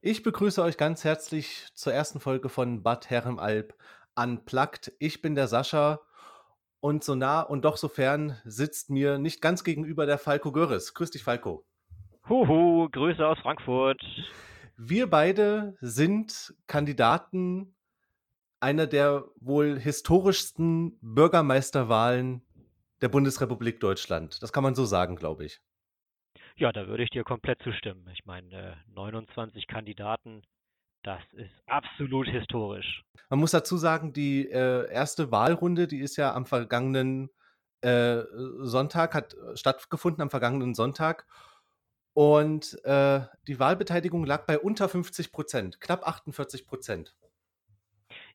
Ich begrüße euch ganz herzlich zur ersten Folge von Bad Herrenalb Unplugged. Ich bin der Sascha und so nah und doch so fern sitzt mir nicht ganz gegenüber der Falco Görres. Grüß dich, Falco. Huhu, Grüße aus Frankfurt. Wir beide sind Kandidaten einer der wohl historischsten Bürgermeisterwahlen der Bundesrepublik Deutschland. Das kann man so sagen, glaube ich. Ja, da würde ich dir komplett zustimmen. Ich meine, 29 äh, Kandidaten, das ist absolut historisch. Man muss dazu sagen, die äh, erste Wahlrunde, die ist ja am vergangenen äh, Sonntag, hat äh, stattgefunden am vergangenen Sonntag. Und äh, die Wahlbeteiligung lag bei unter 50 Prozent, knapp 48 Prozent.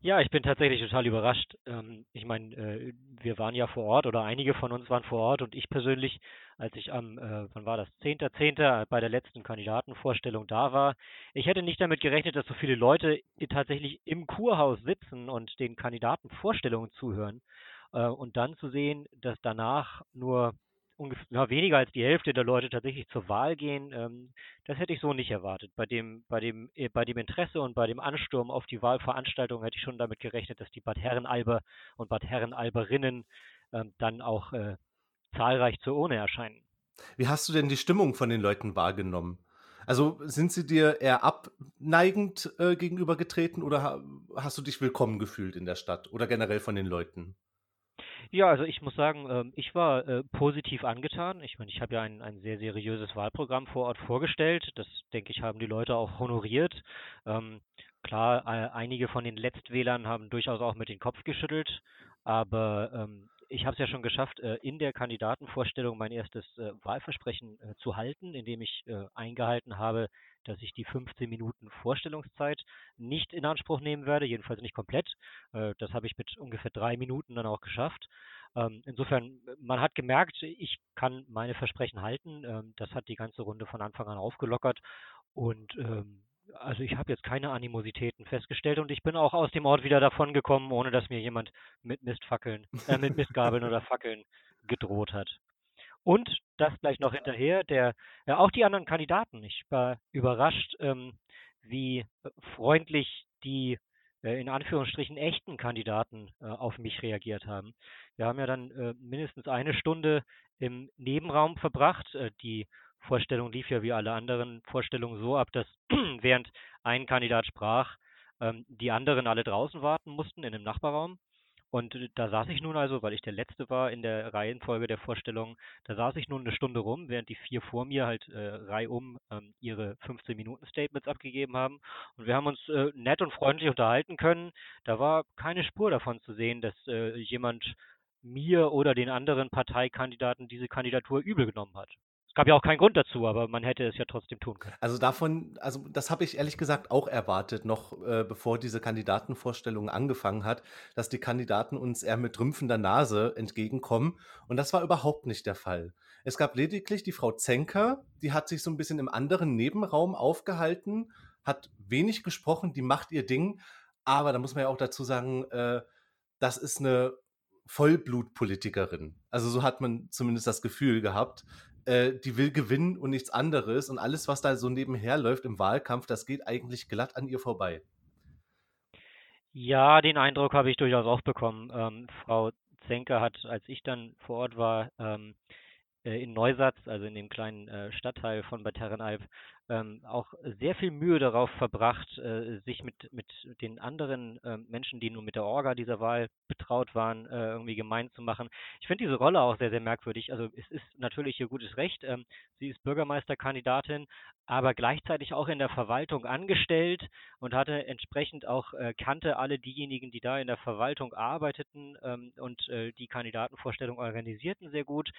Ja, ich bin tatsächlich total überrascht. Ähm, ich meine, äh, wir waren ja vor Ort oder einige von uns waren vor Ort und ich persönlich, als ich am, äh, wann war das, 10.10. bei der letzten Kandidatenvorstellung da war, ich hätte nicht damit gerechnet, dass so viele Leute tatsächlich im Kurhaus sitzen und den Kandidatenvorstellungen zuhören. Äh, und dann zu sehen, dass danach nur ungefähr ja, weniger als die Hälfte der Leute tatsächlich zur Wahl gehen, ähm, das hätte ich so nicht erwartet. Bei dem, bei dem, äh, bei dem Interesse und bei dem Ansturm auf die Wahlveranstaltung hätte ich schon damit gerechnet, dass die Bad Herrenalber und Bad Herrenalberinnen ähm, dann auch äh, zahlreich zur Urne erscheinen. Wie hast du denn die Stimmung von den Leuten wahrgenommen? Also sind sie dir eher abneigend äh, gegenübergetreten oder hast du dich willkommen gefühlt in der Stadt oder generell von den Leuten? Ja, also ich muss sagen, ähm, ich war äh, positiv angetan. Ich meine, ich habe ja ein, ein sehr seriöses Wahlprogramm vor Ort vorgestellt. Das, denke ich, haben die Leute auch honoriert. Ähm, klar, einige von den Letztwählern haben durchaus auch mit dem Kopf geschüttelt, aber ähm, ich habe es ja schon geschafft, äh, in der Kandidatenvorstellung mein erstes äh, Wahlversprechen äh, zu halten, indem ich eingehalten habe, dass ich die 15 Minuten Vorstellungszeit nicht in Anspruch nehmen werde, jedenfalls nicht komplett. Das habe ich mit ungefähr drei Minuten dann auch geschafft. Ähm, insofern, man hat gemerkt, ich kann meine Versprechen halten. Ähm, das hat die ganze Runde von Anfang an aufgelockert. Und ähm, also ich habe jetzt keine Animositäten festgestellt und ich bin auch aus dem Ort wieder davon gekommen, ohne dass mir jemand mit Mistfackeln, äh, mit Mistgabeln oder Fackeln gedroht hat. Und das gleich noch hinterher, der, ja, auch die anderen Kandidaten. Ich war überrascht, ähm, wie freundlich die äh, in Anführungsstrichen echten Kandidaten äh, auf mich reagiert haben. Wir haben ja dann äh, mindestens eine Stunde im Nebenraum verbracht. Äh, die Vorstellung lief ja wie alle anderen Vorstellungen so ab, dass während ein Kandidat sprach, ähm, die anderen alle draußen warten mussten in einem Nachbarraum. Und äh, da saß ich nun also, weil ich der Letzte war in der Reihenfolge der Vorstellung, da saß ich nun eine Stunde rum, während die vier vor mir halt äh, reihum ähm, ihre 15-Minuten-Statements abgegeben haben. Und wir haben uns äh, nett und freundlich unterhalten können. Da war keine Spur davon zu sehen, dass äh, jemand mir oder den anderen Parteikandidaten diese Kandidatur übel genommen hat. Es gab ja auch keinen Grund dazu, aber man hätte es ja trotzdem tun können. Also davon, also das habe ich ehrlich gesagt auch erwartet, noch äh, bevor diese Kandidatenvorstellung angefangen hat, dass die Kandidaten uns eher mit rümpfender Nase entgegenkommen. Und das war überhaupt nicht der Fall. Es gab lediglich die Frau Zenker, die hat sich so ein bisschen im anderen Nebenraum aufgehalten, hat wenig gesprochen, die macht ihr Ding. Aber da muss man ja auch dazu sagen, äh, das ist eine Vollblutpolitikerin. Also so hat man zumindest das Gefühl gehabt äh, die will gewinnen und nichts anderes. Und alles, was da so nebenher läuft im Wahlkampf, das geht eigentlich glatt an ihr vorbei. Ja, den Eindruck habe ich durchaus auch bekommen. Ähm, Frau Zenker hat, als ich dann vor Ort war, ähm, äh, in Neusatz, also in dem kleinen äh, Stadtteil von Bad Herrenalb, ähm, auch sehr viel Mühe darauf verbracht, äh, sich mit, mit den anderen äh, Menschen, die nun mit der Orga dieser Wahl betraut waren, äh, irgendwie gemein zu machen. Ich finde diese Rolle auch sehr, sehr merkwürdig. Also es ist natürlich ihr gutes Recht. Ähm, sie ist Bürgermeisterkandidatin, aber gleichzeitig auch in der Verwaltung angestellt und hatte entsprechend auch, äh, kannte alle diejenigen, die da in der Verwaltung arbeiteten ähm, und äh, die Kandidatenvorstellung organisierten sehr gut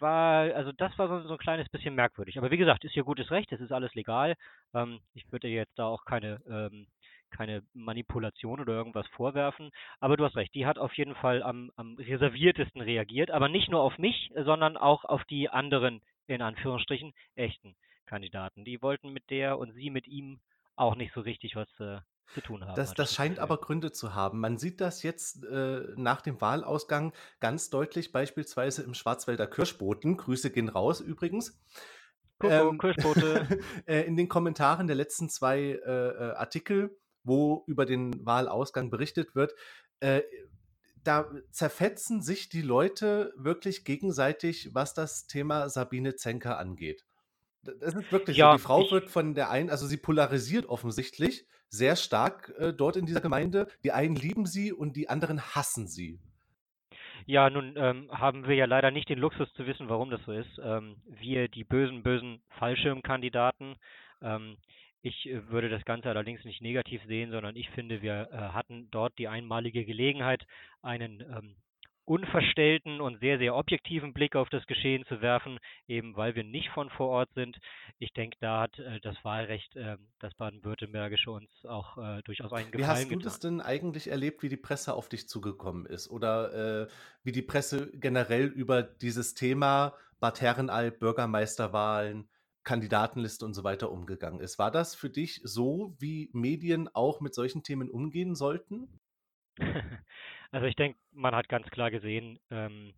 war, also das war so, ein kleines bisschen merkwürdig. Aber wie gesagt, ist ihr gutes Recht, es ist alles legal. Ähm, ich würde jetzt da auch keine, ähm, keine Manipulation oder irgendwas vorwerfen. Aber du hast recht, die hat auf jeden Fall am, am reserviertesten reagiert, aber nicht nur auf mich, sondern auch auf die anderen, in Anführungsstrichen, echten Kandidaten. Die wollten mit der und sie mit ihm auch nicht so richtig was äh, zu tun haben. Das, das scheint aber Gründe zu haben. Man sieht das jetzt äh, nach dem Wahlausgang ganz deutlich, beispielsweise im Schwarzwälder Kirschboten. Grüße gehen raus übrigens. Kuckuck, ähm, Kirschbote. Äh, in den Kommentaren der letzten zwei äh, äh, Artikel, wo über den Wahlausgang berichtet wird, äh, da zerfetzen sich die Leute wirklich gegenseitig, was das Thema Sabine Zenker angeht. Das ist wirklich ja, so. Die Frau wird von der einen, also sie polarisiert offensichtlich sehr stark äh, dort in dieser Gemeinde. Die einen lieben sie und die anderen hassen sie. Ja, nun ähm, haben wir ja leider nicht den Luxus zu wissen, warum das so ist. Ähm, wir, die bösen, bösen Fallschirmkandidaten, ähm, ich äh, würde das Ganze allerdings nicht negativ sehen, sondern ich finde, wir äh, hatten dort die einmalige Gelegenheit, einen ähm, unverstellten und sehr, sehr objektiven Blick auf das Geschehen zu werfen, eben weil wir nicht von vor Ort sind. Ich denke, da hat äh, das Wahlrecht, äh, das baden-württembergische, uns auch äh, durchaus einen Gefallen Wie hast du getan. das denn eigentlich erlebt, wie die Presse auf dich zugekommen ist? Oder äh, wie die Presse generell über dieses Thema Bad Herrenalb, Bürgermeisterwahlen, Kandidatenliste und so weiter umgegangen ist? War das für dich so, wie Medien auch mit solchen Themen umgehen sollten? Also ich denke, man hat ganz klar gesehen, ähm,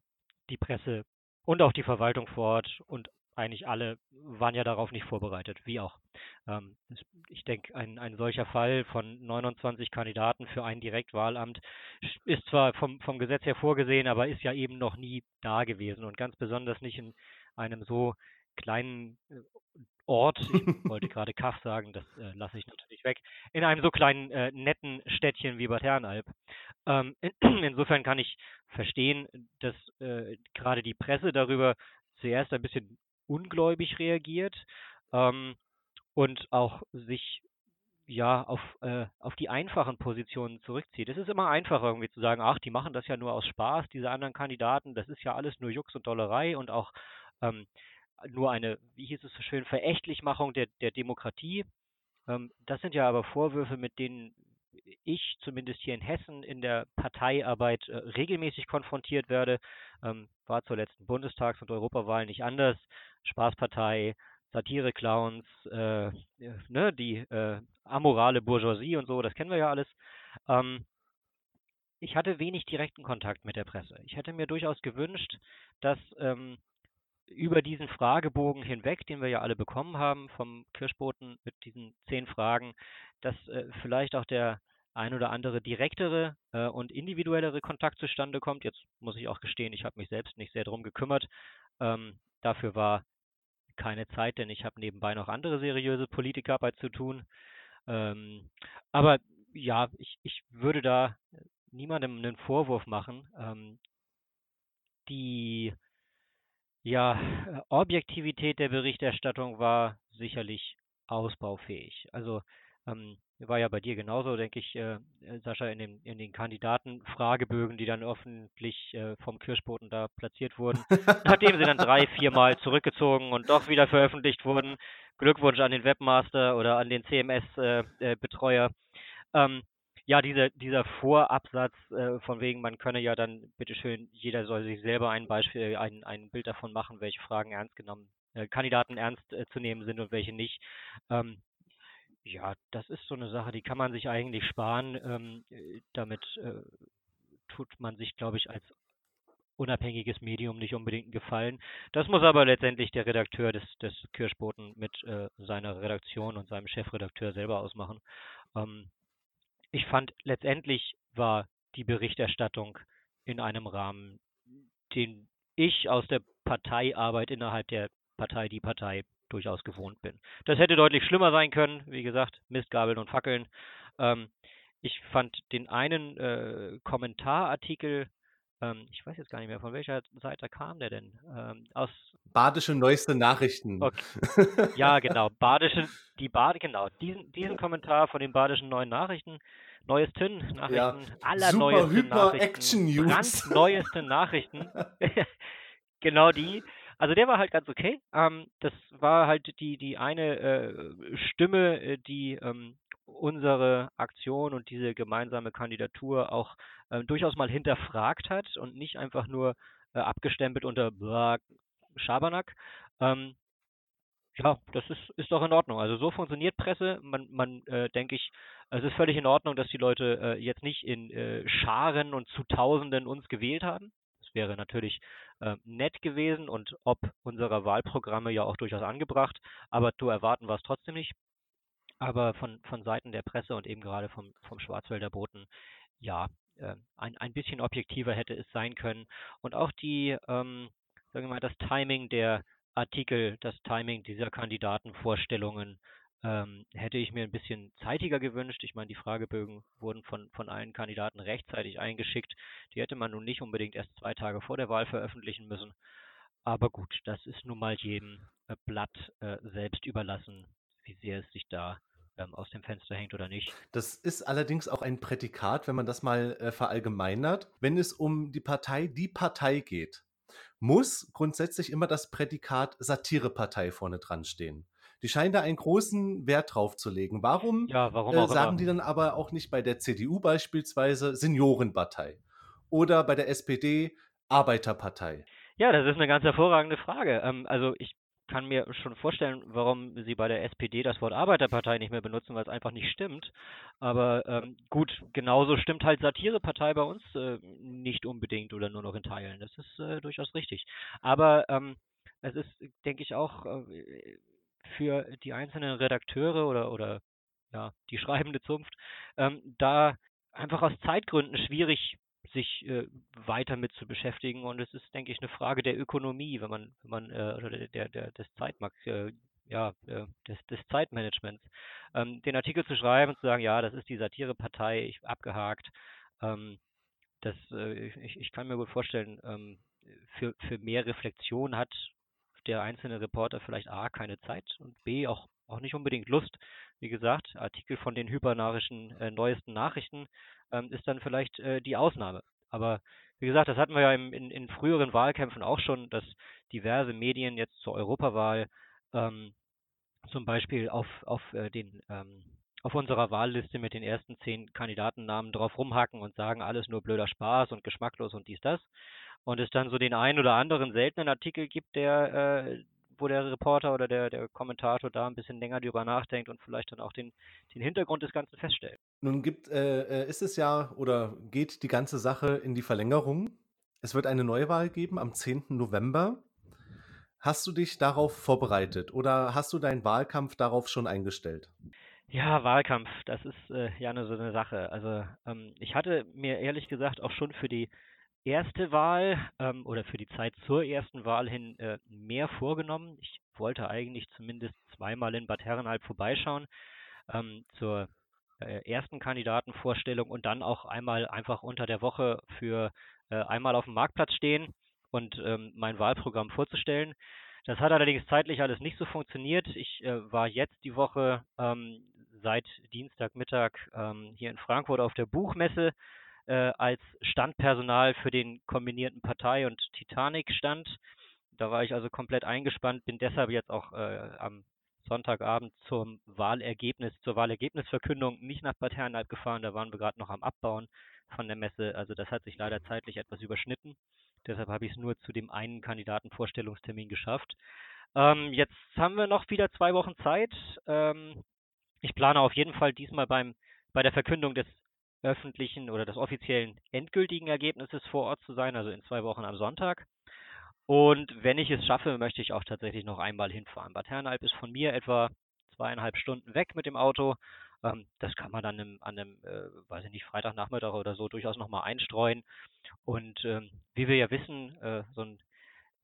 die Presse und auch die Verwaltung vor Ort und eigentlich alle waren ja darauf nicht vorbereitet, wie auch. Ähm, ich denke, ein, ein solcher Fall von 29 Kandidaten für ein Direktwahlamt ist zwar vom, vom Gesetz her vorgesehen, aber ist ja eben noch nie da gewesen und ganz besonders nicht in einem so kleinen äh, Ort, ich wollte gerade Kaff sagen, das äh, lasse ich natürlich weg, in einem so kleinen äh, netten Städtchen wie Bad Herrenalb. Ähm, in, insofern kann ich verstehen, dass äh, gerade die Presse darüber zuerst ein bisschen ungläubig reagiert ähm, und auch sich ja auf, äh, auf die einfachen Positionen zurückzieht. Es ist immer einfacher irgendwie zu sagen, ach, die machen das ja nur aus Spaß, diese anderen Kandidaten, das ist ja alles nur Jux und Dollerei und auch ähm, nur eine, wie hieß es so schön, Verächtlichmachung der, der Demokratie. Ähm, das sind ja aber Vorwürfe, mit denen ich zumindest hier in Hessen in der Parteiarbeit äh, regelmäßig konfrontiert werde. Ähm, war zur letzten Bundestags- und Europawahl nicht anders. Spaßpartei, Satire-Clowns, äh, ne, die äh, amorale Bourgeoisie und so, das kennen wir ja alles. Ähm, ich hatte wenig direkten Kontakt mit der Presse. Ich hätte mir durchaus gewünscht, dass ähm, über diesen Fragebogen hinweg, den wir ja alle bekommen haben vom Kirschboten mit diesen zehn Fragen, dass äh, vielleicht auch der ein oder andere direktere äh, und individuellere Kontakt zustande kommt. Jetzt muss ich auch gestehen, ich habe mich selbst nicht sehr darum gekümmert. Ähm, dafür war keine Zeit, denn ich habe nebenbei noch andere seriöse Politikarbeit zu tun. Ähm, aber ja, ich, ich würde da niemandem einen Vorwurf machen. Ähm, die ja, Objektivität der Berichterstattung war sicherlich ausbaufähig. Also ähm, war ja bei dir genauso, denke ich, äh, Sascha, in den, in den Kandidatenfragebögen, die dann öffentlich äh, vom Kirschboten da platziert wurden, nachdem sie dann drei, viermal zurückgezogen und doch wieder veröffentlicht wurden. Glückwunsch an den Webmaster oder an den CMS-Betreuer. Äh, äh, ähm, ja, dieser, dieser Vorabsatz äh, von wegen, man könne ja dann, bitteschön, jeder soll sich selber ein Beispiel, ein, ein Bild davon machen, welche Fragen ernst genommen, äh, Kandidaten ernst äh, zu nehmen sind und welche nicht. Ähm, ja, das ist so eine Sache, die kann man sich eigentlich sparen. Ähm, damit äh, tut man sich, glaube ich, als unabhängiges Medium nicht unbedingt Gefallen. Das muss aber letztendlich der Redakteur des, des Kirschboten mit äh, seiner Redaktion und seinem Chefredakteur selber ausmachen. Ähm, ich fand, letztendlich war die Berichterstattung in einem Rahmen, den ich aus der Parteiarbeit innerhalb der Partei, die Partei durchaus gewohnt bin. Das hätte deutlich schlimmer sein können, wie gesagt, Mistgabeln und Fackeln. Ähm, ich fand den einen äh, Kommentarartikel ähm, ich weiß jetzt gar nicht mehr, von welcher Seite kam der denn? Ähm, aus Badische neueste Nachrichten. Okay. Ja, genau. Badische, die Bade, genau. Diesen, diesen Kommentar von den badischen neuen Nachrichten, neuesten Nachrichten, ja. allerneuesten Nachrichten, Action News. brandneueste Nachrichten. genau die. Also der war halt ganz okay. Ähm, das war halt die, die eine äh, Stimme, äh, die ähm, unsere Aktion und diese gemeinsame Kandidatur auch äh, durchaus mal hinterfragt hat und nicht einfach nur äh, abgestempelt unter Schabernack. Ähm, Ja, das ist, ist doch in Ordnung. Also so funktioniert Presse. Man, man äh, denke ich, es ist völlig in Ordnung, dass die Leute äh, jetzt nicht in äh, Scharen und zu Tausenden uns gewählt haben. Das wäre natürlich äh, nett gewesen und ob unserer Wahlprogramme ja auch durchaus angebracht, aber zu erwarten war es trotzdem nicht. Aber von, von Seiten der Presse und eben gerade vom, vom Schwarzwälder Boten, ja, äh, ein, ein bisschen objektiver hätte es sein können. Und auch die, ähm, sagen wir mal, das Timing der Artikel, das Timing dieser Kandidatenvorstellungen ähm, hätte ich mir ein bisschen zeitiger gewünscht. Ich meine, die Fragebögen wurden von, von allen Kandidaten rechtzeitig eingeschickt. Die hätte man nun nicht unbedingt erst zwei Tage vor der Wahl veröffentlichen müssen. Aber gut, das ist nun mal jedem äh, Blatt äh, selbst überlassen, wie sehr es sich da ähm, aus dem Fenster hängt oder nicht. Das ist allerdings auch ein Prädikat, wenn man das mal äh, verallgemeinert. Wenn es um die Partei Die Partei geht, muss grundsätzlich immer das Prädikat Satirepartei vorne dran stehen. Die scheinen da einen großen Wert drauf zu legen. Warum, ja, warum äh, sagen immer. die dann aber auch nicht bei der CDU beispielsweise Seniorenpartei oder bei der SPD Arbeiterpartei? Ja, das ist eine ganz hervorragende Frage. Ähm, also ich kann mir schon vorstellen, warum sie bei der SPD das Wort Arbeiterpartei nicht mehr benutzen, weil es einfach nicht stimmt. Aber ähm, gut, genauso stimmt halt Satirepartei bei uns äh, nicht unbedingt oder nur noch in Teilen. Das ist äh, durchaus richtig. Aber ähm, es ist, denke ich, auch äh, für die einzelnen Redakteure oder, oder ja, die schreibende Zunft, ähm, da einfach aus Zeitgründen schwierig sich äh, weiter mit zu beschäftigen. Und es ist, denke ich, eine Frage der Ökonomie, wenn man, wenn man äh, oder der, der, des Zeitmarkts, äh, ja, äh, des, des Zeitmanagements, ähm, den Artikel zu schreiben und zu sagen, ja, das ist die Satirepartei, ich abgehakt. Ähm, das, äh, ich, ich kann mir gut vorstellen, ähm, für, für mehr Reflexion hat der einzelne Reporter vielleicht A keine Zeit und B auch, auch nicht unbedingt Lust. Wie gesagt, Artikel von den hypernarischen äh, neuesten Nachrichten ähm, ist dann vielleicht äh, die Ausnahme. Aber wie gesagt, das hatten wir ja im, in, in, früheren Wahlkämpfen auch schon, dass diverse Medien jetzt zur Europawahl ähm, zum Beispiel auf, auf äh, den ähm, auf unserer Wahlliste mit den ersten zehn Kandidatennamen drauf rumhacken und sagen, alles nur blöder Spaß und geschmacklos und dies, das. Und es dann so den einen oder anderen seltenen Artikel gibt, der, äh, wo der Reporter oder der, der Kommentator da ein bisschen länger drüber nachdenkt und vielleicht dann auch den, den Hintergrund des Ganzen feststellt. Nun gibt, äh, äh, ist es ja oder geht die ganze Sache in die Verlängerung. Es wird eine Neuwahl geben am 10. November. Hast du dich darauf vorbereitet oder hast du deinen Wahlkampf darauf schon eingestellt? Ja, Wahlkampf, das ist äh, ja eine, so eine Sache. Also ähm, ich hatte mir ehrlich gesagt auch schon für die erste Wahl ähm, oder für die Zeit zur ersten Wahl hin äh, mehr vorgenommen. Ich wollte eigentlich zumindest zweimal in Bad Herrenalb vorbeischauen ähm, zur äh, ersten Kandidatenvorstellung und dann auch einmal einfach unter der Woche für äh, einmal auf dem Marktplatz stehen und ähm, mein Wahlprogramm vorzustellen. Das hat allerdings zeitlich alles nicht so funktioniert. Ich äh, war jetzt die Woche ähm, seit Dienstagmittag ähm, hier in Frankfurt auf der Buchmesse äh, als Standpersonal für den kombinierten Partei- und Titanic-Stand. Da war ich also komplett eingespannt, bin deshalb jetzt auch äh, am Sonntagabend zum Wahlergebnis, zur Wahlergebnisverkündung nicht nach Bad Herrenalb gefahren. Da waren wir gerade noch am Abbauen von der Messe. Also das hat sich leider zeitlich etwas überschnitten. Deshalb habe ich es nur zu dem einen Kandidatenvorstellungstermin geschafft. Ähm, jetzt haben wir noch wieder zwei Wochen Zeit. Ähm, ich plane auf jeden Fall diesmal beim, bei der Verkündung des öffentlichen oder des offiziellen endgültigen Ergebnisses vor Ort zu sein, also in zwei Wochen am Sonntag. Und wenn ich es schaffe, möchte ich auch tatsächlich noch einmal hinfahren. Bad Herrenalb ist von mir etwa zweieinhalb Stunden weg mit dem Auto. Ähm, das kann man dann im, an einem, äh, weiß ich nicht, Freitagnachmittag oder so durchaus nochmal einstreuen. Und ähm, wie wir ja wissen, äh, so ein,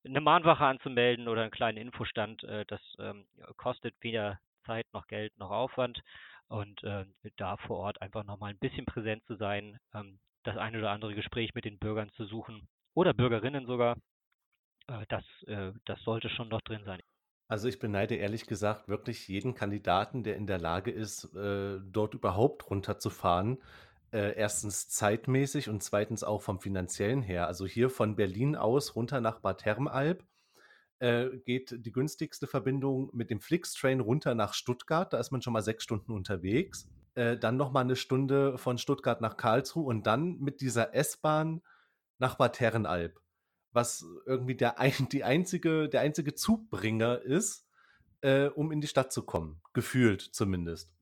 eine Mahnwache anzumelden oder einen kleinen Infostand, äh, das ähm, kostet weder Zeit noch Geld noch Aufwand und äh, da vor Ort einfach nochmal ein bisschen präsent zu sein, ähm, das ein oder andere Gespräch mit den Bürgern zu suchen oder Bürgerinnen sogar, äh, das, äh, das sollte schon noch drin sein. Also ich beneide ehrlich gesagt wirklich jeden Kandidaten, der in der Lage ist, äh, dort überhaupt runterzufahren. Äh, erstens zeitmäßig und zweitens auch vom finanziellen her. Also hier von Berlin aus runter nach Bad Herrenalb äh, geht die günstigste Verbindung mit dem Flixtrain runter nach Stuttgart. Da ist man schon mal sechs Stunden unterwegs. Äh, dann noch mal eine Stunde von Stuttgart nach Karlsruhe und dann mit dieser S-Bahn nach Bad Herrenalb, was irgendwie der, ein, die einzige, der einzige Zugbringer ist, äh, um in die Stadt zu kommen. Gefühlt zumindest.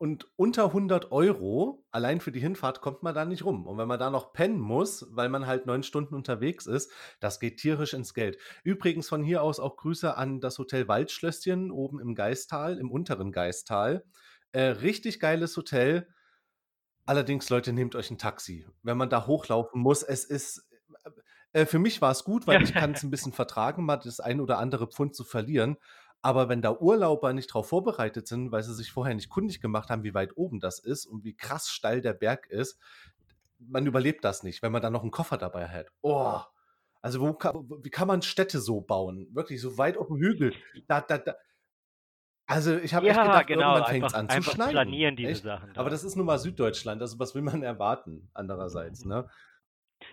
Und unter 100 Euro allein für die Hinfahrt kommt man da nicht rum. Und wenn man da noch pennen muss, weil man halt neun Stunden unterwegs ist, das geht tierisch ins Geld. Übrigens von hier aus auch Grüße an das Hotel Waldschlösschen oben im Geistal, im unteren Geistal. Äh, richtig geiles Hotel. Allerdings, Leute, nehmt euch ein Taxi. Wenn man da hochlaufen muss, es ist. Äh, für mich war es gut, weil ich kann es ein bisschen vertragen, mal das ein oder andere Pfund zu verlieren. Aber wenn da Urlauber nicht darauf vorbereitet sind, weil sie sich vorher nicht kundig gemacht haben, wie weit oben das ist und wie krass steil der Berg ist, man überlebt das nicht, wenn man dann noch einen Koffer dabei hat. Oh, also wo kann, wie kann man Städte so bauen? Wirklich so weit auf dem Hügel. Da, da, da. Also ich habe Ja, echt gedacht, genau, irgendwann fängt es an zu schneien. planieren diese echt? Sachen da. Aber das ist nun mal Süddeutschland, also was will man erwarten andererseits, Mhm. ne?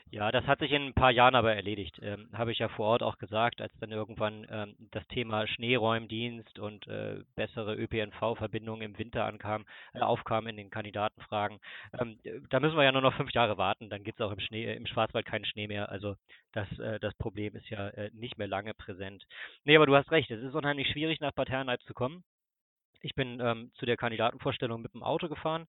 Ja, das hat sich in ein paar Jahren aber erledigt. Ähm, habe ich ja vor Ort auch gesagt, als dann irgendwann ähm, das Thema Schneeräumdienst und äh, bessere ÖPNV-Verbindungen im Winter ankam, äh, aufkam in den Kandidatenfragen. Ähm, äh, da müssen wir ja nur noch fünf Jahre warten, dann gibt es auch im Schnee, äh, im Schwarzwald keinen Schnee mehr. Also das, äh, das Problem ist ja äh, nicht mehr lange präsent. Nee, aber du hast recht, es ist unheimlich schwierig, nach Bad Herrenalb zu kommen. Ich bin ähm, zu der Kandidatenvorstellung mit dem Auto gefahren.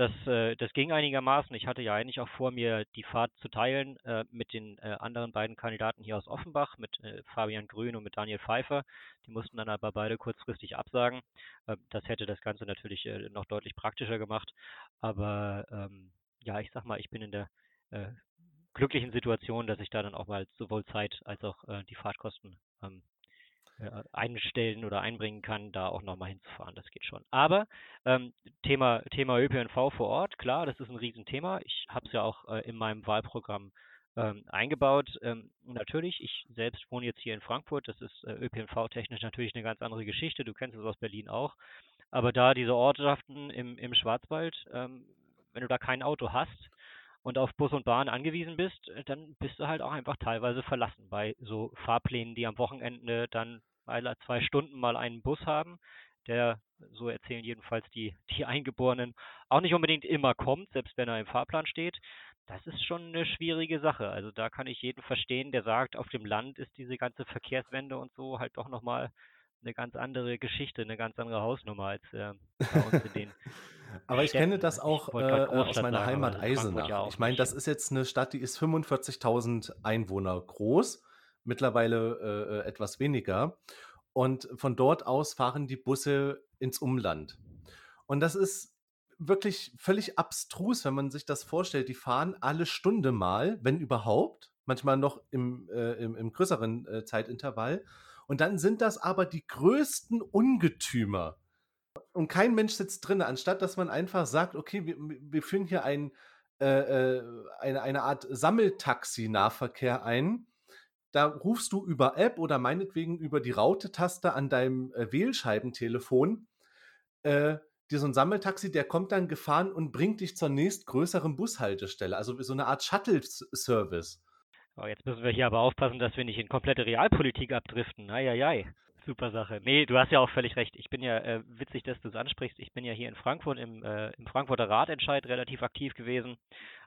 Das, äh, das ging einigermaßen. Ich hatte ja eigentlich auch vor, mir die Fahrt zu teilen äh, mit den äh, anderen beiden Kandidaten hier aus Offenbach, mit äh, Fabian Grün und mit Daniel Pfeiffer. Die mussten dann aber beide kurzfristig absagen. Äh, das hätte das Ganze natürlich äh, noch deutlich praktischer gemacht. Aber ähm, ja, ich sag mal, ich bin in der glücklichen Situation, dass ich da dann auch mal sowohl Zeit als auch die Fahrtkosten ähm, äh, einstellen oder einbringen kann, da auch nochmal hinzufahren. Das geht schon. Aber ähm, Thema, Thema ÖPNV vor Ort, klar, das ist ein Riesenthema. Ich habe es ja auch äh, in meinem Wahlprogramm ähm, eingebaut. Ähm, natürlich, ich selbst wohne jetzt hier in Frankfurt. Das ist äh, ÖPNV-technisch natürlich eine ganz andere Geschichte. Du kennst es aus Berlin auch. Aber da diese Ortschaften im, im Schwarzwald, ähm, wenn du da kein Auto hast und auf Bus und Bahn angewiesen bist, äh, dann bist du halt auch einfach teilweise verlassen bei so Fahrplänen, die am Wochenende dann alle zwei Stunden mal einen Bus haben, der, so erzählen jedenfalls die, die Eingeborenen, auch nicht unbedingt immer kommt, selbst wenn er im Fahrplan steht. Das ist schon eine schwierige Sache. Also da kann ich jeden verstehen, der sagt, auf dem Land ist diese ganze Verkehrswende und so halt doch nochmal eine ganz andere Geschichte, eine ganz andere Hausnummer als äh, bei uns in den Aber ich kenne das auch äh, äh, aus meiner sagen, Heimat Eisenach. ich meine, das ist jetzt eine Stadt, die ist 45.000 Einwohner groß, mittlerweile äh, äh, etwas weniger. Und von dort aus fahren die Busse ins Umland. Und das ist wirklich völlig abstrus, wenn man sich das vorstellt. Die fahren alle Stunde mal, wenn überhaupt, manchmal noch im, äh, im, im größeren äh, Zeitintervall. Und dann sind das aber die größten Ungetümer. Und kein Mensch sitzt drin, anstatt dass man einfach sagt, okay, wir, wir führen hier ein, äh, äh, eine, eine Art Sammeltaxi-Nahverkehr ein. Da rufst du über App oder meinetwegen über die Raute-Taste an deinem äh, Wählscheibentelefon äh, dir so ein Sammeltaxi, der kommt dann gefahren und bringt dich zur nächstgrößeren Bushaltestelle. Also so eine Art Shuttle-Service. Oh, jetzt müssen wir hier aber aufpassen, dass wir nicht in komplette Realpolitik abdriften. Eieiei. Super Sache. Nee, du hast ja auch völlig recht. Ich bin ja, äh, witzig, dass du es ansprichst, ich bin ja hier in Frankfurt im, äh, im Frankfurter Ratentscheid relativ aktiv gewesen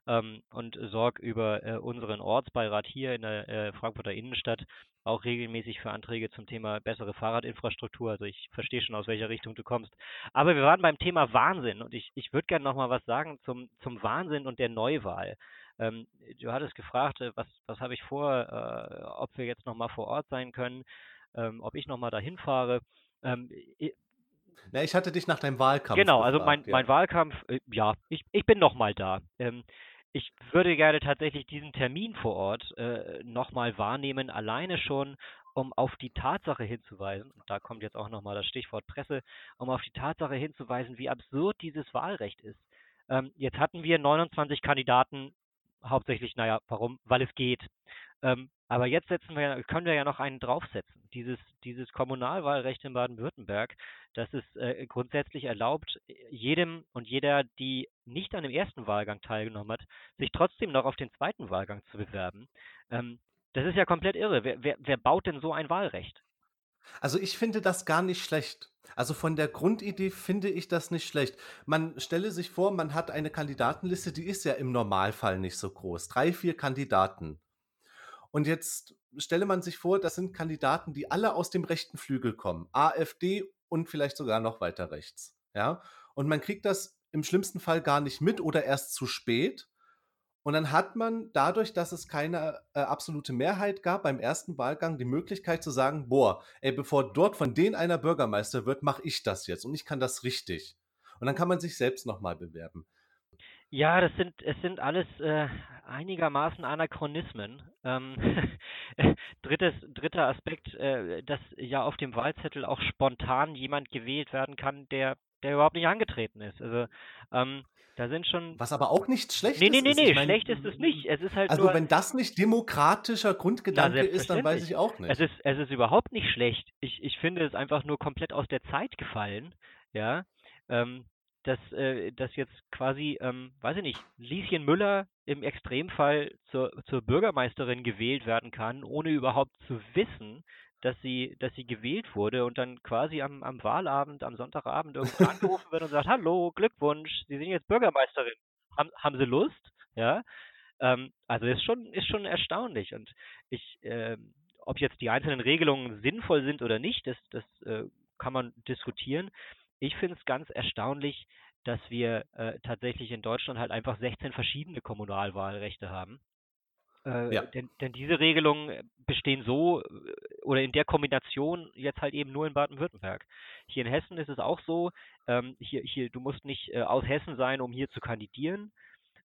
ähm, und sorge über äh, unseren Ortsbeirat hier in der äh, Frankfurter Innenstadt auch regelmäßig für Anträge zum Thema bessere Fahrradinfrastruktur. Also ich verstehe schon, aus welcher Richtung du kommst. Aber wir waren beim Thema Wahnsinn und ich, ich würde gerne nochmal was sagen zum, zum Wahnsinn und der Neuwahl. Ähm, du hattest gefragt, äh, was, was habe ich vor, äh, ob wir jetzt nochmal vor Ort sein können, ähm, ob ich nochmal dahin fahre. Ähm, Na, ich hatte dich nach deinem Wahlkampf genau, also gefragt, mein, ja. mein Wahlkampf, äh, ja, ich, ich bin nochmal da. Ähm, ich würde gerne tatsächlich diesen Termin vor Ort äh, nochmal wahrnehmen, alleine schon, um auf die Tatsache hinzuweisen, und da kommt jetzt auch nochmal das Stichwort Presse, um auf die Tatsache hinzuweisen, wie absurd dieses Wahlrecht ist. Ähm, jetzt hatten wir 29 Kandidaten, hauptsächlich, naja, warum? Weil es geht. Ähm, aber jetzt setzen wir, können wir ja noch einen draufsetzen. Dieses, dieses Kommunalwahlrecht in Baden-Württemberg, das ist äh, grundsätzlich erlaubt, jedem und jeder, die nicht an dem ersten Wahlgang teilgenommen hat, sich trotzdem noch auf den zweiten Wahlgang zu bewerben. Ähm, das ist ja komplett irre. Wer, wer, wer baut denn so ein Wahlrecht? Also ich finde das gar nicht schlecht. Also von der Grundidee finde ich das nicht schlecht. Man stelle sich vor, man hat eine Kandidatenliste, die ist ja im Normalfall nicht so groß. Drei, vier Kandidaten. Und jetzt stelle man sich vor, das sind Kandidaten, die alle aus dem rechten Flügel kommen. AfD und vielleicht sogar noch weiter rechts. Ja. Und man kriegt das im schlimmsten Fall gar nicht mit oder erst zu spät. Und dann hat man dadurch, dass es keine äh, absolute Mehrheit gab beim ersten Wahlgang, die Möglichkeit zu sagen, boah, ey, bevor dort von denen einer Bürgermeister wird, mache ich das jetzt und ich kann das richtig. Und dann kann man sich selbst nochmal bewerben. Ja, das sind es sind alles äh, einigermaßen Anachronismen. Ähm, drittes, dritter Aspekt, äh, dass ja auf dem Wahlzettel auch spontan jemand gewählt werden kann, der der überhaupt nicht angetreten ist. Also ähm, da sind schon. Was aber auch nicht schlecht nee, nee, ist. Nee, nee, nee, mein, schlecht ist es nicht. Es ist halt also nur, wenn das nicht demokratischer Grundgedanke ist, dann weiß ich auch nicht. Es ist, es ist überhaupt nicht schlecht. Ich, ich finde es einfach nur komplett aus der Zeit gefallen, ja. Ähm, dass, äh, dass jetzt quasi, ähm, weiß ich nicht, Lieschen Müller im Extremfall zur, zur Bürgermeisterin gewählt werden kann, ohne überhaupt zu wissen, dass sie, dass sie gewählt wurde und dann quasi am, am Wahlabend, am Sonntagabend irgendwo angerufen wird und sagt, hallo, Glückwunsch, Sie sind jetzt Bürgermeisterin. Haben, haben Sie Lust? Ja. Ähm, also ist schon, ist schon erstaunlich. Und ich, äh, ob jetzt die einzelnen Regelungen sinnvoll sind oder nicht, das, das äh, kann man diskutieren. Ich finde es ganz erstaunlich, dass wir äh, tatsächlich in Deutschland halt einfach 16 verschiedene Kommunalwahlrechte haben. Äh, ja. denn, denn, diese Regelungen bestehen so äh, oder in der Kombination jetzt halt eben nur in Baden-Württemberg. Hier in Hessen ist es auch so, ähm, hier, hier, du musst nicht äh, aus Hessen sein, um hier zu kandidieren,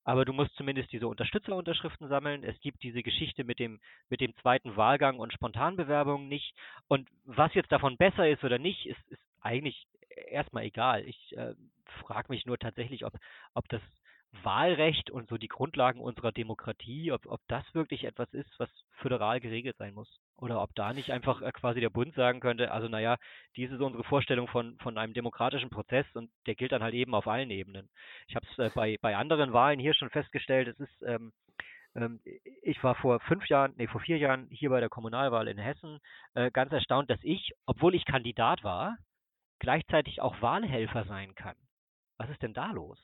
aber du musst zumindest diese Unterstützerunterschriften sammeln. Es gibt diese Geschichte mit dem, mit dem zweiten Wahlgang und Spontanbewerbungen nicht. Und was jetzt davon besser ist oder nicht, ist, ist eigentlich erstmal egal. Ich äh, frage mich nur tatsächlich, ob, ob das Wahlrecht und so die Grundlagen unserer Demokratie, ob, ob das wirklich etwas ist, was föderal geregelt sein muss. Oder ob da nicht einfach äh, quasi der Bund sagen könnte, also naja, dies ist unsere Vorstellung von, von einem demokratischen Prozess und der gilt dann halt eben auf allen Ebenen. Ich habe es äh, bei, bei anderen Wahlen hier schon festgestellt, es ist, ähm, ähm, ich war vor fünf Jahren, nee, vor vier Jahren hier bei der Kommunalwahl in Hessen äh, ganz erstaunt, dass ich, obwohl ich Kandidat war, gleichzeitig auch Wahlhelfer sein kann. Was ist denn da los?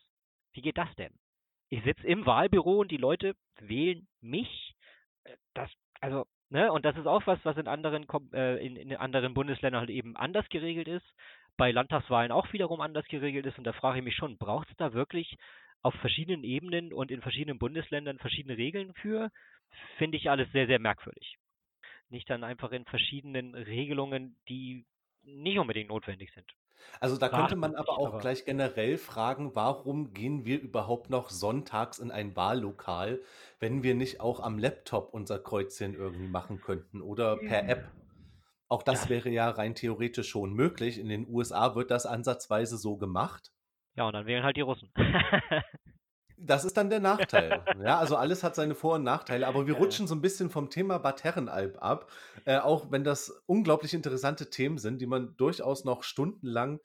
Wie geht das denn? Ich sitze im Wahlbüro und die Leute wählen mich. Äh, das, also, ne, und das ist auch was, was in anderen, äh, in, in anderen Bundesländern halt eben anders geregelt ist. Bei Landtagswahlen auch wiederum anders geregelt ist. Und da frage ich mich schon, braucht es da wirklich auf verschiedenen Ebenen und in verschiedenen Bundesländern verschiedene Regeln für? Finde ich alles sehr, sehr merkwürdig. Nicht dann einfach in verschiedenen Regelungen, die nicht unbedingt notwendig sind. Also da könnte man aber auch gleich generell fragen, warum gehen wir überhaupt noch sonntags in ein Wahllokal, wenn wir nicht auch am Laptop unser Kreuzchen irgendwie machen könnten oder per App? Auch das ja. wäre ja rein theoretisch schon möglich. In den USA wird das ansatzweise so gemacht. Ja, und dann wählen halt die Russen. Das ist dann der Nachteil. ja, also alles hat seine Vor- und Nachteile, aber wir rutschen so ein bisschen vom Thema Bad Herrenalb ab, äh, auch wenn das unglaublich interessante Themen sind, die man durchaus noch stundenlang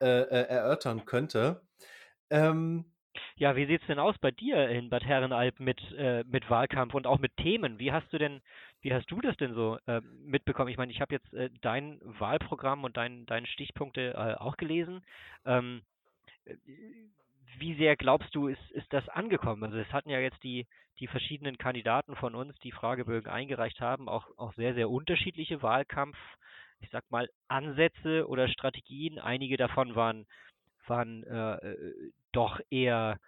äh, äh, erörtern könnte. Ähm, ja, wie sieht es denn aus bei dir in Bad Herrenalb mit, äh, mit Wahlkampf und auch mit Themen? Wie hast du denn, wie hast du das denn so äh, mitbekommen? Ich meine, ich habe jetzt äh, dein Wahlprogramm und dein, deine Stichpunkte äh, auch gelesen. Ähm, wie sehr glaubst du, ist, ist das angekommen? Also es hatten ja jetzt die, die verschiedenen Kandidaten von uns, die Fragebögen eingereicht haben, auch, auch sehr, sehr unterschiedliche Wahlkampf, ich sag mal, Ansätze oder Strategien. Einige davon waren, waren äh, doch eher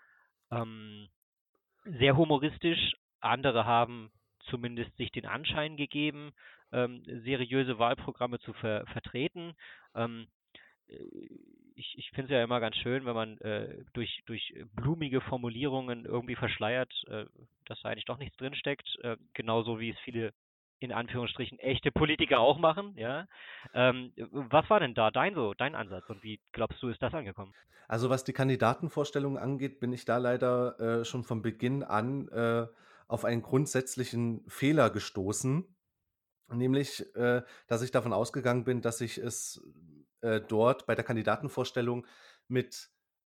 ähm, sehr humoristisch, andere haben zumindest sich den Anschein gegeben, ähm, seriöse Wahlprogramme zu ver vertreten. Ähm, äh, ich, ich finde es ja immer ganz schön, wenn man äh, durch, durch blumige Formulierungen irgendwie verschleiert, äh, dass da eigentlich doch nichts drinsteckt, äh, genauso wie es viele in Anführungsstrichen echte Politiker auch machen, ja. Ähm, was war denn da dein so, dein Ansatz und wie glaubst du, ist das angekommen? Also was die Kandidatenvorstellungen angeht, bin ich da leider äh, schon von Beginn an äh, auf einen grundsätzlichen Fehler gestoßen, nämlich, äh, dass ich davon ausgegangen bin, dass ich es äh, dort bei der Kandidatenvorstellung mit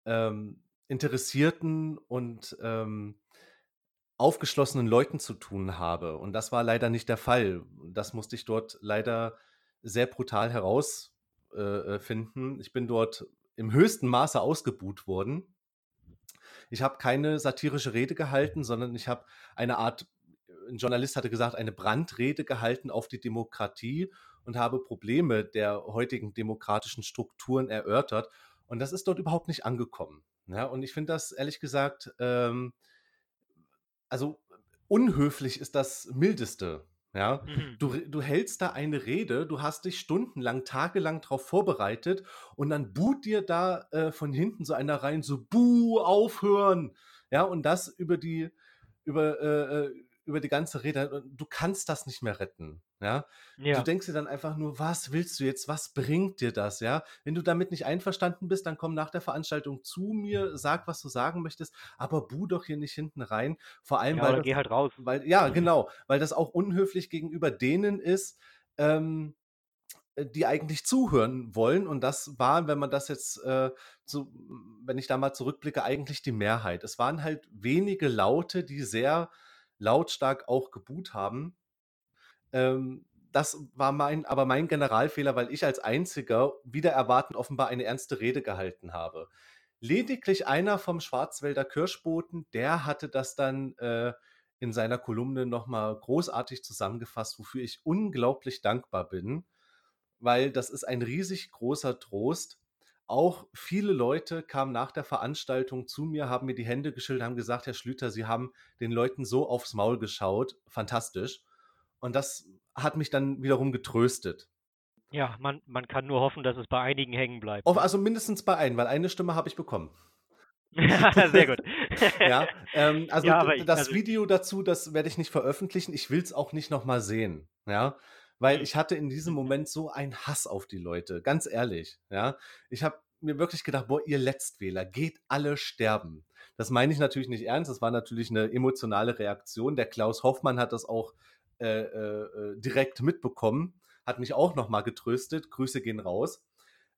ähm, interessierten und ähm, aufgeschlossenen Leuten zu tun habe. Und das war leider nicht der Fall. Das musste ich dort leider sehr brutal herausfinden. Äh, äh ich bin dort im höchsten Maße ausgebuht worden. Ich habe keine satirische Rede gehalten, sondern ich habe eine Art ein Journalist hatte gesagt, eine Brandrede gehalten auf die Demokratie und habe Probleme der heutigen demokratischen Strukturen erörtert. Und das ist dort überhaupt nicht angekommen. Ja, und ich finde das ehrlich gesagt, ähm, also unhöflich ist das Mildeste. Ja, Mhm. du, du hältst da eine Rede, du hast dich stundenlang, tagelang darauf vorbereitet und dann buht dir da äh, von hinten so einer rein, so Buh, aufhören. Ja, und das über die, über, äh, äh, über die ganze Rede. Du kannst das nicht mehr retten. Ja, du Ja. denkst dir dann einfach nur, was willst du jetzt? Was bringt dir das? Ja, wenn du damit nicht einverstanden bist, dann komm nach der Veranstaltung zu mir, sag, was du sagen möchtest, aber buh doch hier nicht hinten rein. Vor allem, Ja, weil das, geh halt raus. weil, ja, genau, weil das auch unhöflich gegenüber denen ist, ähm, äh, die eigentlich zuhören wollen. Und das war, wenn man das jetzt, äh, so, wenn ich da mal zurückblicke, eigentlich die Mehrheit. Es waren halt wenige Laute, die sehr lautstark auch geboot haben. Ähm, das war mein, aber mein Generalfehler, weil ich als einziger wieder erwartend offenbar eine ernste Rede gehalten habe. Lediglich einer vom Schwarzwälder Kirschboten, der hatte das dann äh, in seiner Kolumne nochmal großartig zusammengefasst, wofür ich unglaublich dankbar bin, weil das ist ein riesig großer Trost. Auch viele Leute kamen nach der Veranstaltung zu mir, haben mir die Hände geschüttelt, haben gesagt, Herr Schlüter, Sie haben den Leuten so aufs Maul geschaut. Fantastisch. Und das hat mich dann wiederum getröstet. Ja, man, man kann nur hoffen, dass es bei einigen hängen bleibt. Ne? also mindestens bei einem, weil eine Stimme habe ich bekommen. Sehr gut. Ja, ähm, also Ja, ich- das also- Video dazu, das werde ich nicht veröffentlichen. Ich will es auch nicht nochmal sehen. Ja, weil Hm. ich hatte in diesem Mhm. Moment so einen Hass auf die Leute. Ganz ehrlich. Ja, ich habe mir wirklich gedacht, boah, ihr Letztwähler, geht alle sterben. Das meine ich natürlich nicht ernst. Das war natürlich eine emotionale Reaktion. Der Klaus Hoffmann hat das auch äh, äh, äh, direkt mitbekommen, hat mich auch nochmal getröstet. Grüße gehen raus.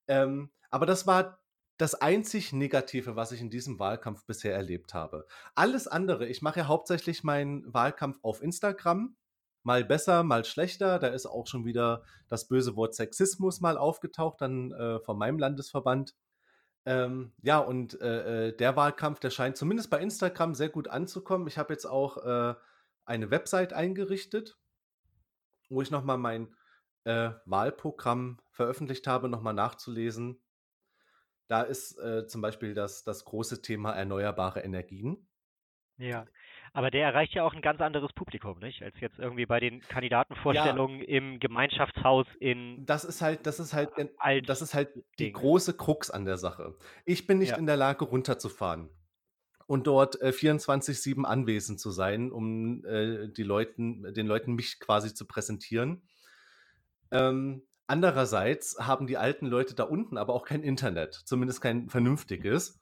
Ähm, aber das war das einzig Negative, was ich in diesem Wahlkampf bisher erlebt habe. Alles andere, ich mache ja hauptsächlich meinen Wahlkampf auf Instagram. Mal besser, mal schlechter. Da ist auch schon wieder das böse Wort Sexismus mal aufgetaucht, dann äh, von meinem Landesverband. Ähm, ja, und äh, äh, der Wahlkampf, der scheint zumindest bei Instagram sehr gut anzukommen. Ich habe jetzt auch äh, eine Website eingerichtet, wo ich nochmal mein äh, Wahlprogramm veröffentlicht habe, nochmal nachzulesen. Da ist äh, zum Beispiel das, das große Thema erneuerbare Energien. Ja, aber der erreicht ja auch ein ganz anderes Publikum, nicht? Als jetzt irgendwie bei den Kandidatenvorstellungen im Gemeinschaftshaus in Das ist halt, das ist halt, Alt das ist halt die Ding. große Krux an der Sache. Ich bin nicht Ja. in der Lage, runterzufahren und dort äh, 24-7 anwesend zu sein, um äh, die Leuten, den Leuten mich quasi zu präsentieren. Ähm, andererseits haben die alten Leute da unten aber auch kein Internet, zumindest kein vernünftiges.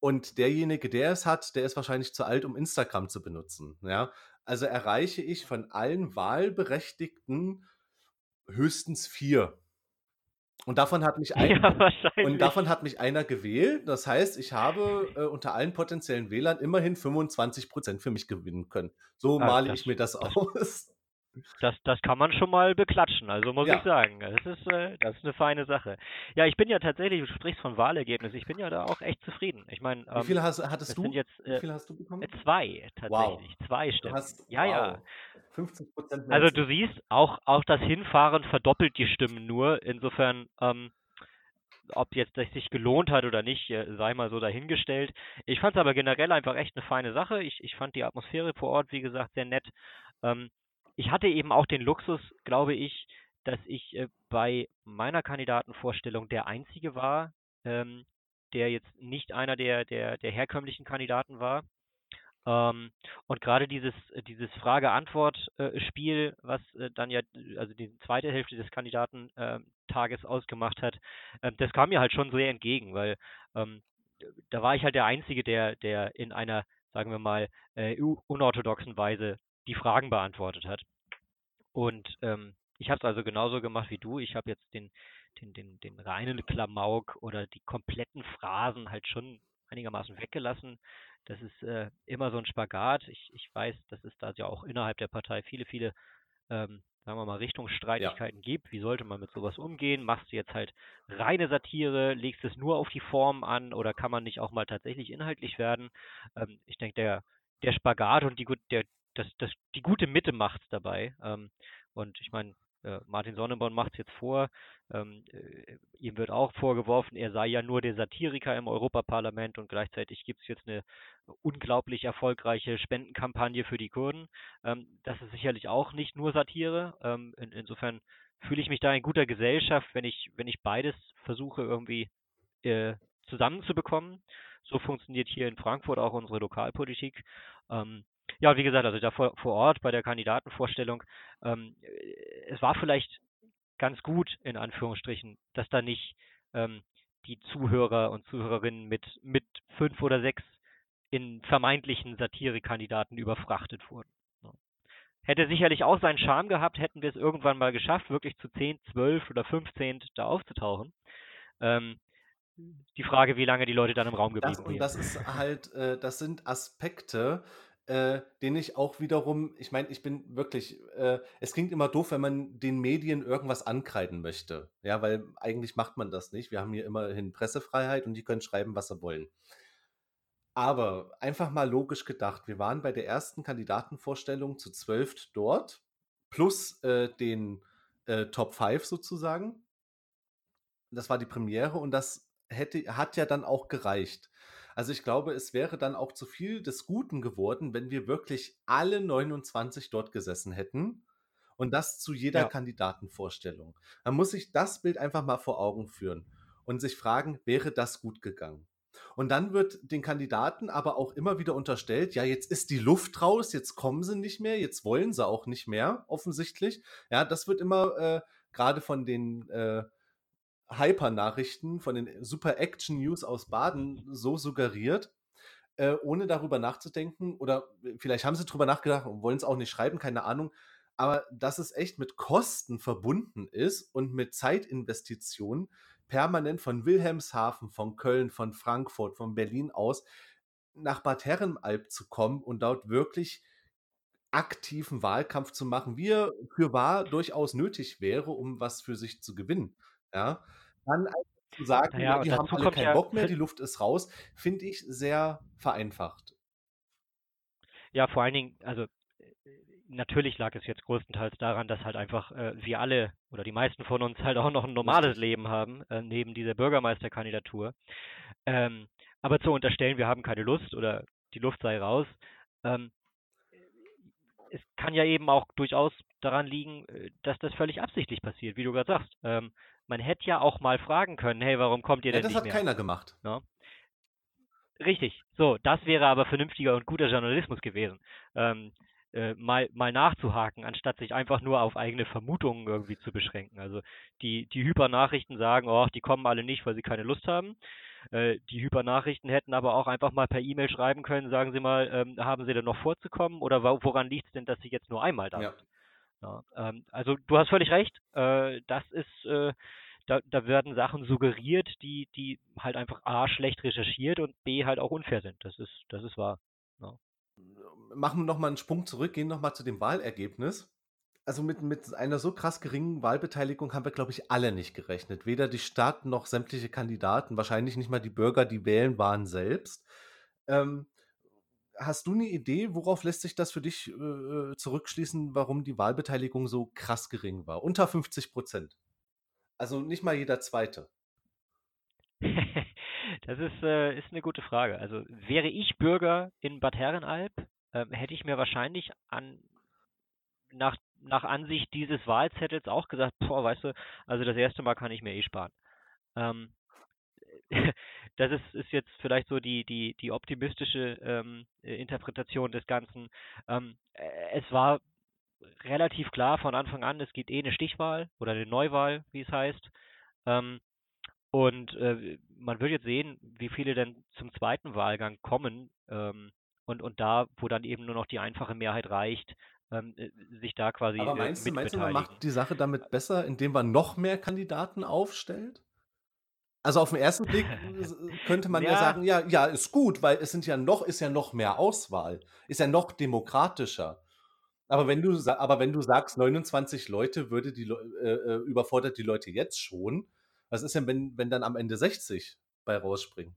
Und derjenige, der es hat, der ist wahrscheinlich zu alt, um Instagram zu benutzen. Ja? Also erreiche ich von allen Wahlberechtigten höchstens vier. Und davon hat mich ein, Ja, und davon hat mich einer gewählt. Das heißt, ich habe äh, unter allen potenziellen Wählern immerhin 25 Prozent für mich gewinnen können. So Ah, male ich mir das- aus. Das, das kann man schon mal beklatschen, also muss Ja. ich sagen. Das ist, äh, das ist eine feine Sache. Ja, ich bin ja tatsächlich, du sprichst von Wahlergebnissen, ich bin ja da auch echt zufrieden. Ich meine, Wie ähm, viele hast, hattest das du? Wie äh, viele hast du bekommen? äh, zwei tatsächlich, zwei Du Stimmen. hast, ja, ja. wow, 50 Prozent. Also du siehst, auch, auch das Hinfahren verdoppelt die Stimmen nur. Insofern, ähm, ob jetzt das sich gelohnt hat oder nicht, äh, sei mal so dahingestellt. Ich fand es aber generell einfach echt eine feine Sache. Ich, ich fand die Atmosphäre vor Ort, wie gesagt, sehr nett. Ähm, ich hatte eben auch den Luxus, glaube ich, dass ich äh, bei meiner Kandidatenvorstellung der Einzige war, ähm, der jetzt nicht einer der, der, der herkömmlichen Kandidaten war. Ähm, und gerade dieses, äh, dieses Frage-Antwort-Spiel, was äh, dann ja, äh, also die zweite Hälfte des Kandidatentages ausgemacht hat, ähm, das kam mir halt schon sehr entgegen, weil ähm, da war ich halt der Einzige, der, der in einer, sagen wir mal, äh, unorthodoxen Weise die Fragen beantwortet hat. Und ähm, ich habe es also genauso gemacht wie du. Ich habe jetzt den, den, den, den reinen Klamauk oder die kompletten Phrasen halt schon einigermaßen weggelassen. Das ist äh, immer so ein Spagat. Ich, ich weiß, dass es da ja auch innerhalb der Partei viele, viele, ähm, sagen wir mal, Richtungsstreitigkeiten gibt. Wie sollte man mit sowas umgehen? Machst du jetzt halt reine Satire, legst es nur auf die Form an oder kann man nicht auch mal tatsächlich inhaltlich werden? Ähm, ich denke, der, der Spagat und die, gut- der, das, das, die gute Mitte macht dabei. Ähm, und ich meine, äh, Martin Sonneborn macht es jetzt vor. Ähm, äh, ihm wird auch vorgeworfen, er sei ja nur der Satiriker im Europaparlament und gleichzeitig gibt es jetzt eine unglaublich erfolgreiche Spendenkampagne für die Kurden. Ähm, das ist sicherlich auch nicht nur Satire. Ähm, in, insofern fühle ich mich da in guter Gesellschaft, wenn ich, wenn ich beides versuche irgendwie äh, zusammenzubekommen. So funktioniert hier in Frankfurt auch unsere Lokalpolitik. Ähm, ja, wie gesagt, also da vor, vor Ort bei der Kandidatenvorstellung, ähm, es war vielleicht ganz gut, in Anführungsstrichen, dass da nicht ähm, die Zuhörer und Zuhörerinnen mit, mit fünf oder sechs in vermeintlichen Satirekandidaten überfrachtet wurden. Hätte sicherlich auch seinen Charme gehabt, hätten wir es irgendwann mal geschafft, wirklich zu 10, 12 oder 15 da aufzutauchen. Ähm, die Frage, wie lange die Leute dann im Raum geblieben sind. Und das ist halt, äh, das sind Aspekte, äh, den ich auch wiederum, ich meine, ich bin wirklich, äh, es klingt immer doof, wenn man den Medien irgendwas ankreiden möchte. Ja, weil eigentlich macht man das nicht. Wir haben hier immerhin Pressefreiheit und die können schreiben, was sie wollen. Aber einfach mal logisch gedacht, wir waren bei der ersten Kandidatenvorstellung zu zwölf dort, plus äh, den äh, Top 5 sozusagen. Das war die Premiere und das hätte, hat ja dann auch gereicht. Also ich glaube, es wäre dann auch zu viel des Guten geworden, wenn wir wirklich alle 29 dort gesessen hätten. Und das zu jeder ja. Kandidatenvorstellung. Man muss sich das Bild einfach mal vor Augen führen und sich fragen, wäre das gut gegangen? Und dann wird den Kandidaten aber auch immer wieder unterstellt, ja, jetzt ist die Luft raus, jetzt kommen sie nicht mehr, jetzt wollen sie auch nicht mehr, offensichtlich. Ja, das wird immer äh, gerade von den äh, Hyper-Nachrichten, von den Super-Action-News aus Baden so suggeriert, äh, ohne darüber nachzudenken. Oder vielleicht haben sie darüber nachgedacht und wollen es auch nicht schreiben, keine Ahnung. Aber dass es echt mit Kosten verbunden ist und mit Zeitinvestitionen, permanent von Wilhelmshaven, von Köln, von Frankfurt, von Berlin aus nach Bad Herrenalb zu kommen und dort wirklich aktiven Wahlkampf zu machen, wie er für wahr durchaus nötig wäre, um was für sich zu gewinnen. Ja, dann zu sagen, naja, ja, die haben alle keinen ja Bock mehr, die Luft ist raus, finde ich sehr vereinfacht. Ja, vor allen Dingen, also natürlich lag es jetzt größtenteils daran, dass halt einfach äh, wir alle oder die meisten von uns halt auch noch ein normales Leben haben, äh, neben dieser Bürgermeisterkandidatur. Ähm, aber zu unterstellen, wir haben keine Lust oder die Luft sei raus, ähm, es kann ja eben auch durchaus daran liegen, äh, dass das völlig absichtlich passiert, wie du gerade sagst. Ähm, man hätte ja auch mal fragen können, hey, warum kommt ihr ja, denn nicht mehr? Das hat keiner gemacht. Ja? Richtig. So, das wäre aber vernünftiger und guter Journalismus gewesen. Ähm, äh, mal, mal nachzuhaken, anstatt sich einfach nur auf eigene Vermutungen irgendwie zu beschränken. Also die, die Hypernachrichten sagen, oh, die kommen alle nicht, weil sie keine Lust haben. Äh, die Hypernachrichten hätten aber auch einfach mal per E-Mail schreiben können, sagen Sie mal, ähm, haben Sie denn noch vorzukommen oder woran liegt es denn, dass Sie jetzt nur einmal da sind? Ja. Ja, ähm, also du hast völlig recht. Äh, das ist, äh, da, da werden Sachen suggeriert, die, die halt einfach A schlecht recherchiert und B halt auch unfair sind. Das ist, das ist wahr. Ja machen wir nochmal einen Sprung zurück, gehen nochmal zu dem Wahlergebnis. Also mit, mit einer so krass geringen Wahlbeteiligung haben wir, glaube ich, alle nicht gerechnet. Weder die Stadt noch sämtliche Kandidaten, wahrscheinlich nicht mal die Bürger, die wählen waren selbst. Ähm, hast du eine Idee, worauf lässt sich das für dich äh, zurückschließen, warum die Wahlbeteiligung so krass gering war? Unter 50 Prozent. Also nicht mal jeder Zweite. das ist, äh, ist eine gute Frage. Also wäre ich Bürger in Bad Herrenalb, ähm, hätte ich mir wahrscheinlich an nach, nach Ansicht dieses Wahlzettels auch gesagt, boah, weißt du, also das erste Mal kann ich mir eh sparen. Ähm, das ist, ist jetzt vielleicht so die, die, die optimistische ähm, Interpretation des Ganzen. Ähm, äh, es war relativ klar von Anfang an, es gibt eh eine Stichwahl oder eine Neuwahl, wie es heißt. Ähm, und äh, man wird jetzt sehen, wie viele denn zum zweiten Wahlgang kommen. Ähm, und, und da, wo dann eben nur noch die einfache Mehrheit reicht, ähm, äh, sich da quasi. Aber meinst, äh, meinst du, man macht die Sache damit besser, indem man noch mehr Kandidaten aufstellt? Also auf den ersten Blick könnte man ja. ja. sagen, ja, ja, ist gut, weil es sind ja noch, ist ja noch mehr Auswahl, ist ja noch demokratischer. Aber wenn du, aber wenn du sagst, 29 Leute würde die äh, äh, überfordert die Leute jetzt schon, was ist denn, wenn, wenn dann am Ende 60 bei rausspringen?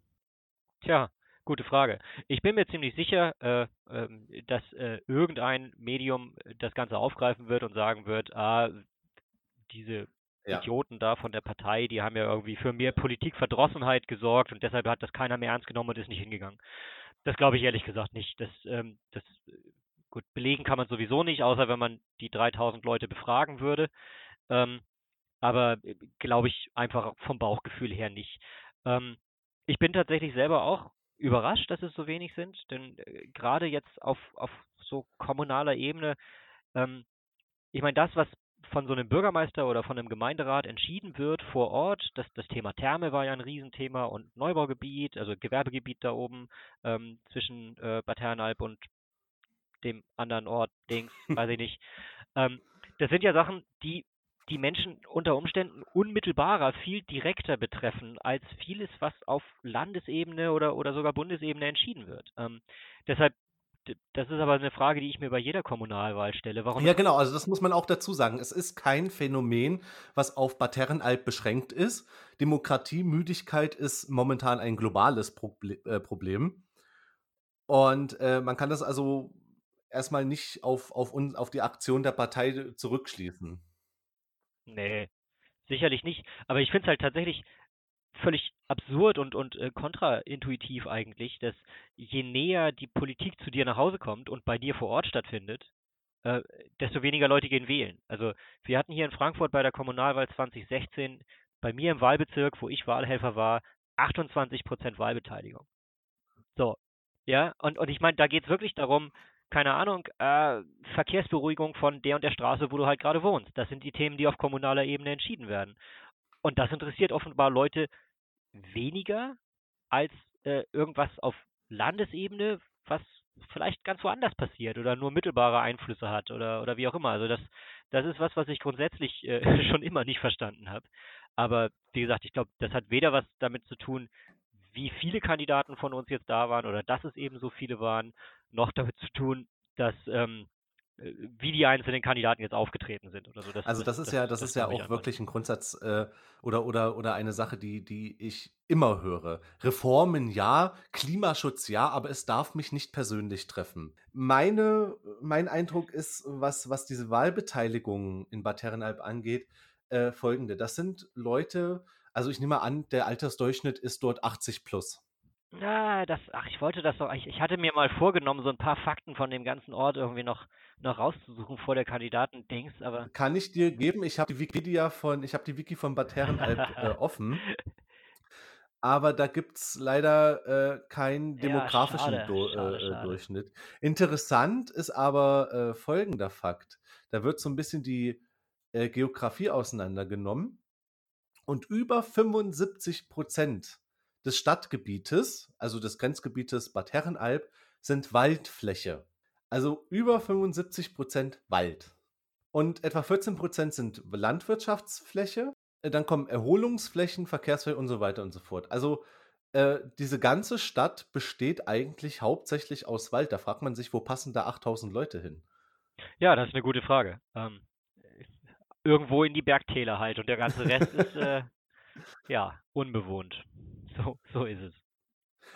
Tja, Gute Frage. Ich bin mir ziemlich sicher, äh, ähm, dass äh, irgendein Medium das Ganze aufgreifen wird und sagen wird, ah, diese Ja. Idioten da von der Partei, die haben ja irgendwie für mehr Politikverdrossenheit gesorgt und deshalb hat das keiner mehr ernst genommen und ist nicht hingegangen. Das glaube ich ehrlich gesagt nicht. Das, ähm, das äh, gut belegen kann man sowieso nicht, außer wenn man die 3000 Leute befragen würde. Ähm, aber äh, glaube ich einfach vom Bauchgefühl her nicht. Ähm, ich bin tatsächlich selber auch überrascht, dass es so wenig sind, denn äh, gerade jetzt auf, auf so kommunaler Ebene, ähm, ich meine, das, was von so einem Bürgermeister oder von einem Gemeinderat entschieden wird vor Ort, das, das Thema Therme war ja ein Riesenthema und Neubaugebiet, also Gewerbegebiet da oben ähm, zwischen äh, Bad Herrenalb und dem anderen Ort, Dings, weiß ich nicht. Ähm, das sind ja Sachen, die die Menschen unter Umständen unmittelbarer, viel direkter betreffen als vieles, was auf Landesebene oder, oder sogar Bundesebene entschieden wird. Ähm, deshalb, das ist aber eine Frage, die ich mir bei jeder Kommunalwahl stelle. Warum Ja, genau, also das muss man auch dazu sagen. Es ist kein Phänomen, was auf Bad Herrenalb beschränkt ist. Demokratiemüdigkeit ist momentan ein globales Proble äh, Problem. Und äh, man kann das also erstmal nicht auf, auf, uns, auf die Aktion der Partei zurückschließen. Nee, sicherlich nicht. Aber ich finde es halt tatsächlich völlig absurd und, und äh, kontraintuitiv eigentlich, dass je näher die Politik zu dir nach Hause kommt und bei dir vor Ort stattfindet, äh, desto weniger Leute gehen wählen. Also wir hatten hier in Frankfurt bei der Kommunalwahl 2016 bei mir im Wahlbezirk, wo ich Wahlhelfer war, 28 Prozent Wahlbeteiligung. So, ja, und, und ich meine, da geht es wirklich darum, keine Ahnung, äh, Verkehrsberuhigung von der und der Straße, wo du halt gerade wohnst. Das sind die Themen, die auf kommunaler Ebene entschieden werden. Und das interessiert offenbar Leute weniger als äh, irgendwas auf Landesebene, was vielleicht ganz woanders passiert oder nur mittelbare Einflüsse hat oder, oder wie auch immer. Also das, das ist was, was ich grundsätzlich äh, schon immer nicht verstanden habe. Aber wie gesagt, ich glaube, das hat weder was damit zu tun, wie viele Kandidaten von uns jetzt da waren oder dass es eben so viele waren, noch damit zu tun, dass ähm, äh, wie die einzelnen Kandidaten jetzt aufgetreten sind oder so. Das, Also das ist ja, das, ist ja auch wirklich ein Grundsatz äh, oder, oder, oder eine Sache, die, die ich immer höre. Reformen ja, Klimaschutz ja, aber es darf mich nicht persönlich treffen. Meine, mein Eindruck ist, was, was diese Wahlbeteiligung in Bad Herrenalb angeht, äh, folgende. Das sind Leute, also ich nehme an, der Altersdurchschnitt ist dort 80 plus. Ja, das, ach, ich wollte das doch, ich, ich hatte mir mal vorgenommen, so ein paar Fakten von dem ganzen Ort irgendwie noch, noch rauszusuchen vor der Kandidaten-Dings, aber Kann ich dir geben? Ich habe die Wikipedia von, ich habe die Wiki von Bad Herrenalb äh, offen. Aber da gibt es leider äh, keinen Ja, demografischen schade, Do schade, äh, äh, schade. Durchschnitt. Interessant ist aber äh, folgender Fakt. Da wird so ein bisschen die äh, Geografie auseinandergenommen. Und über 75 Prozent des Stadtgebietes, also des Grenzgebietes Bad Herrenalb, sind Waldfläche. Also über 75 Prozent Wald. Und etwa 14 Prozent sind Landwirtschaftsfläche. Äh, Dann kommen Erholungsflächen, Verkehrsfläche und so weiter und so fort. Also äh, diese ganze Stadt besteht eigentlich hauptsächlich aus Wald. Da fragt man sich, wo passen da 8000 Leute hin? Ja, das ist eine gute Frage. Ähm, irgendwo in die Bergtäler halt und der ganze Rest ist, äh, ja, unbewohnt. So, so ist es.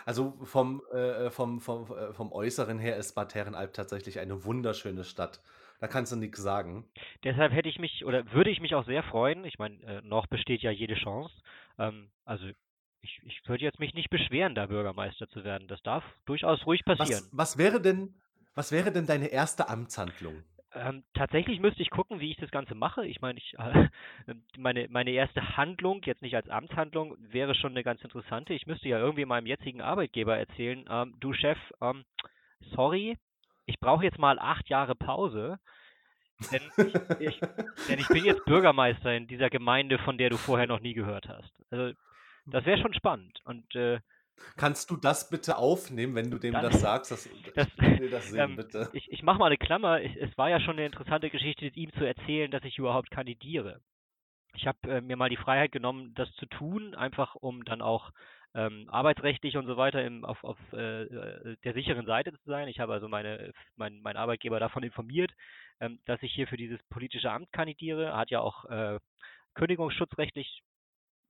Also vom, äh, vom, vom, äh, vom Äußeren her ist Bad Herrenalb tatsächlich eine wunderschöne Stadt. Da kannst du nichts sagen. Deshalb hätte ich mich oder würde ich mich auch sehr freuen. Ich meine, äh, noch besteht ja jede Chance. Ähm, also ich, ich würde jetzt mich nicht beschweren, da Bürgermeister zu werden. Das darf durchaus ruhig passieren. Was, was wäre denn, was wäre denn deine erste Amtshandlung? Ähm, tatsächlich müsste ich gucken, wie ich das Ganze mache. Ich meine, ich, äh, meine, meine erste Handlung, jetzt nicht als Amtshandlung, wäre schon eine ganz interessante. Ich müsste ja irgendwie meinem jetzigen Arbeitgeber erzählen, ähm, du Chef, ähm, sorry, ich brauche jetzt mal acht Jahre Pause, denn ich, ich, denn ich bin jetzt Bürgermeister in dieser Gemeinde, von der du vorher noch nie gehört hast. Also das wäre schon spannend. Und äh, Kannst du das bitte aufnehmen, wenn du dem Dann- das sagst? Das, das- ich will das sehen, ähm, bitte. ich, ich mache mal eine Klammer. Ich, es war ja schon eine interessante Geschichte, ihm zu erzählen, dass ich überhaupt kandidiere. Ich habe äh, mir mal die Freiheit genommen, das zu tun, einfach um dann auch ähm, arbeitsrechtlich und so weiter im, auf, auf äh, äh, der sicheren Seite zu sein. Ich habe also meine, mein, mein Arbeitgeber davon informiert, ähm, dass ich hier für dieses politische Amt kandidiere. Hat ja auch äh, kündigungsschutzrechtlich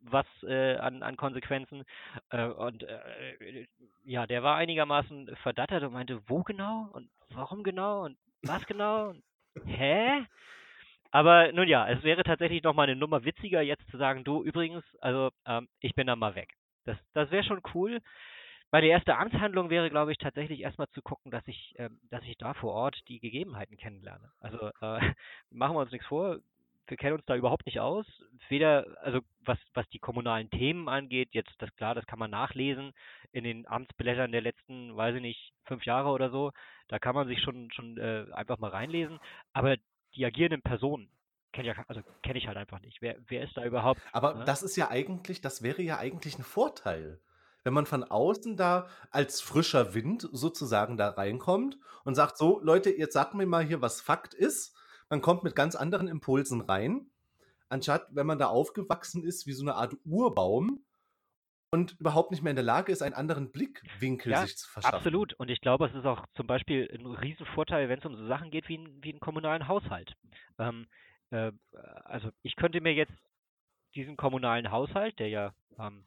was äh, an, an Konsequenzen. Äh, und äh, ja, der war einigermaßen verdattert und meinte, wo genau und warum genau und was genau? Und, hä? Aber nun ja, es wäre tatsächlich nochmal eine Nummer witziger, jetzt zu sagen, du übrigens, also ähm, ich bin da mal weg. Das, das wäre schon cool. Meine erste Amtshandlung wäre, glaube ich, tatsächlich erstmal zu gucken, dass ich, ähm, dass ich da vor Ort die Gegebenheiten kennenlerne. Also äh, machen wir uns nichts vor, wir kennen uns da überhaupt nicht aus. Weder, also was, was die kommunalen Themen angeht, jetzt das klar, das kann man nachlesen in den Amtsblättern der letzten, weiß ich nicht, fünf Jahre oder so. Da kann man sich schon, schon äh, einfach mal reinlesen. Aber die agierenden Personen kenne ja, also kenne ich halt einfach nicht. Wer, wer ist da überhaupt? Aber ne? das ist ja eigentlich, das wäre ja eigentlich ein Vorteil wenn man von außen da als frischer Wind sozusagen da reinkommt und sagt, so Leute, jetzt sagt mir mal hier, was Fakt ist. Man kommt mit ganz anderen Impulsen rein, anstatt wenn man da aufgewachsen ist wie so eine Art Urbaum und überhaupt nicht mehr in der Lage ist, einen anderen Blickwinkel ja, sich zu verschaffen. Absolut. Und ich glaube, es ist auch zum Beispiel ein Riesenvorteil, wenn es um so Sachen geht wie, ein, wie einen kommunalen Haushalt. Ähm, äh, also ich könnte mir jetzt diesen kommunalen Haushalt, der ja ähm,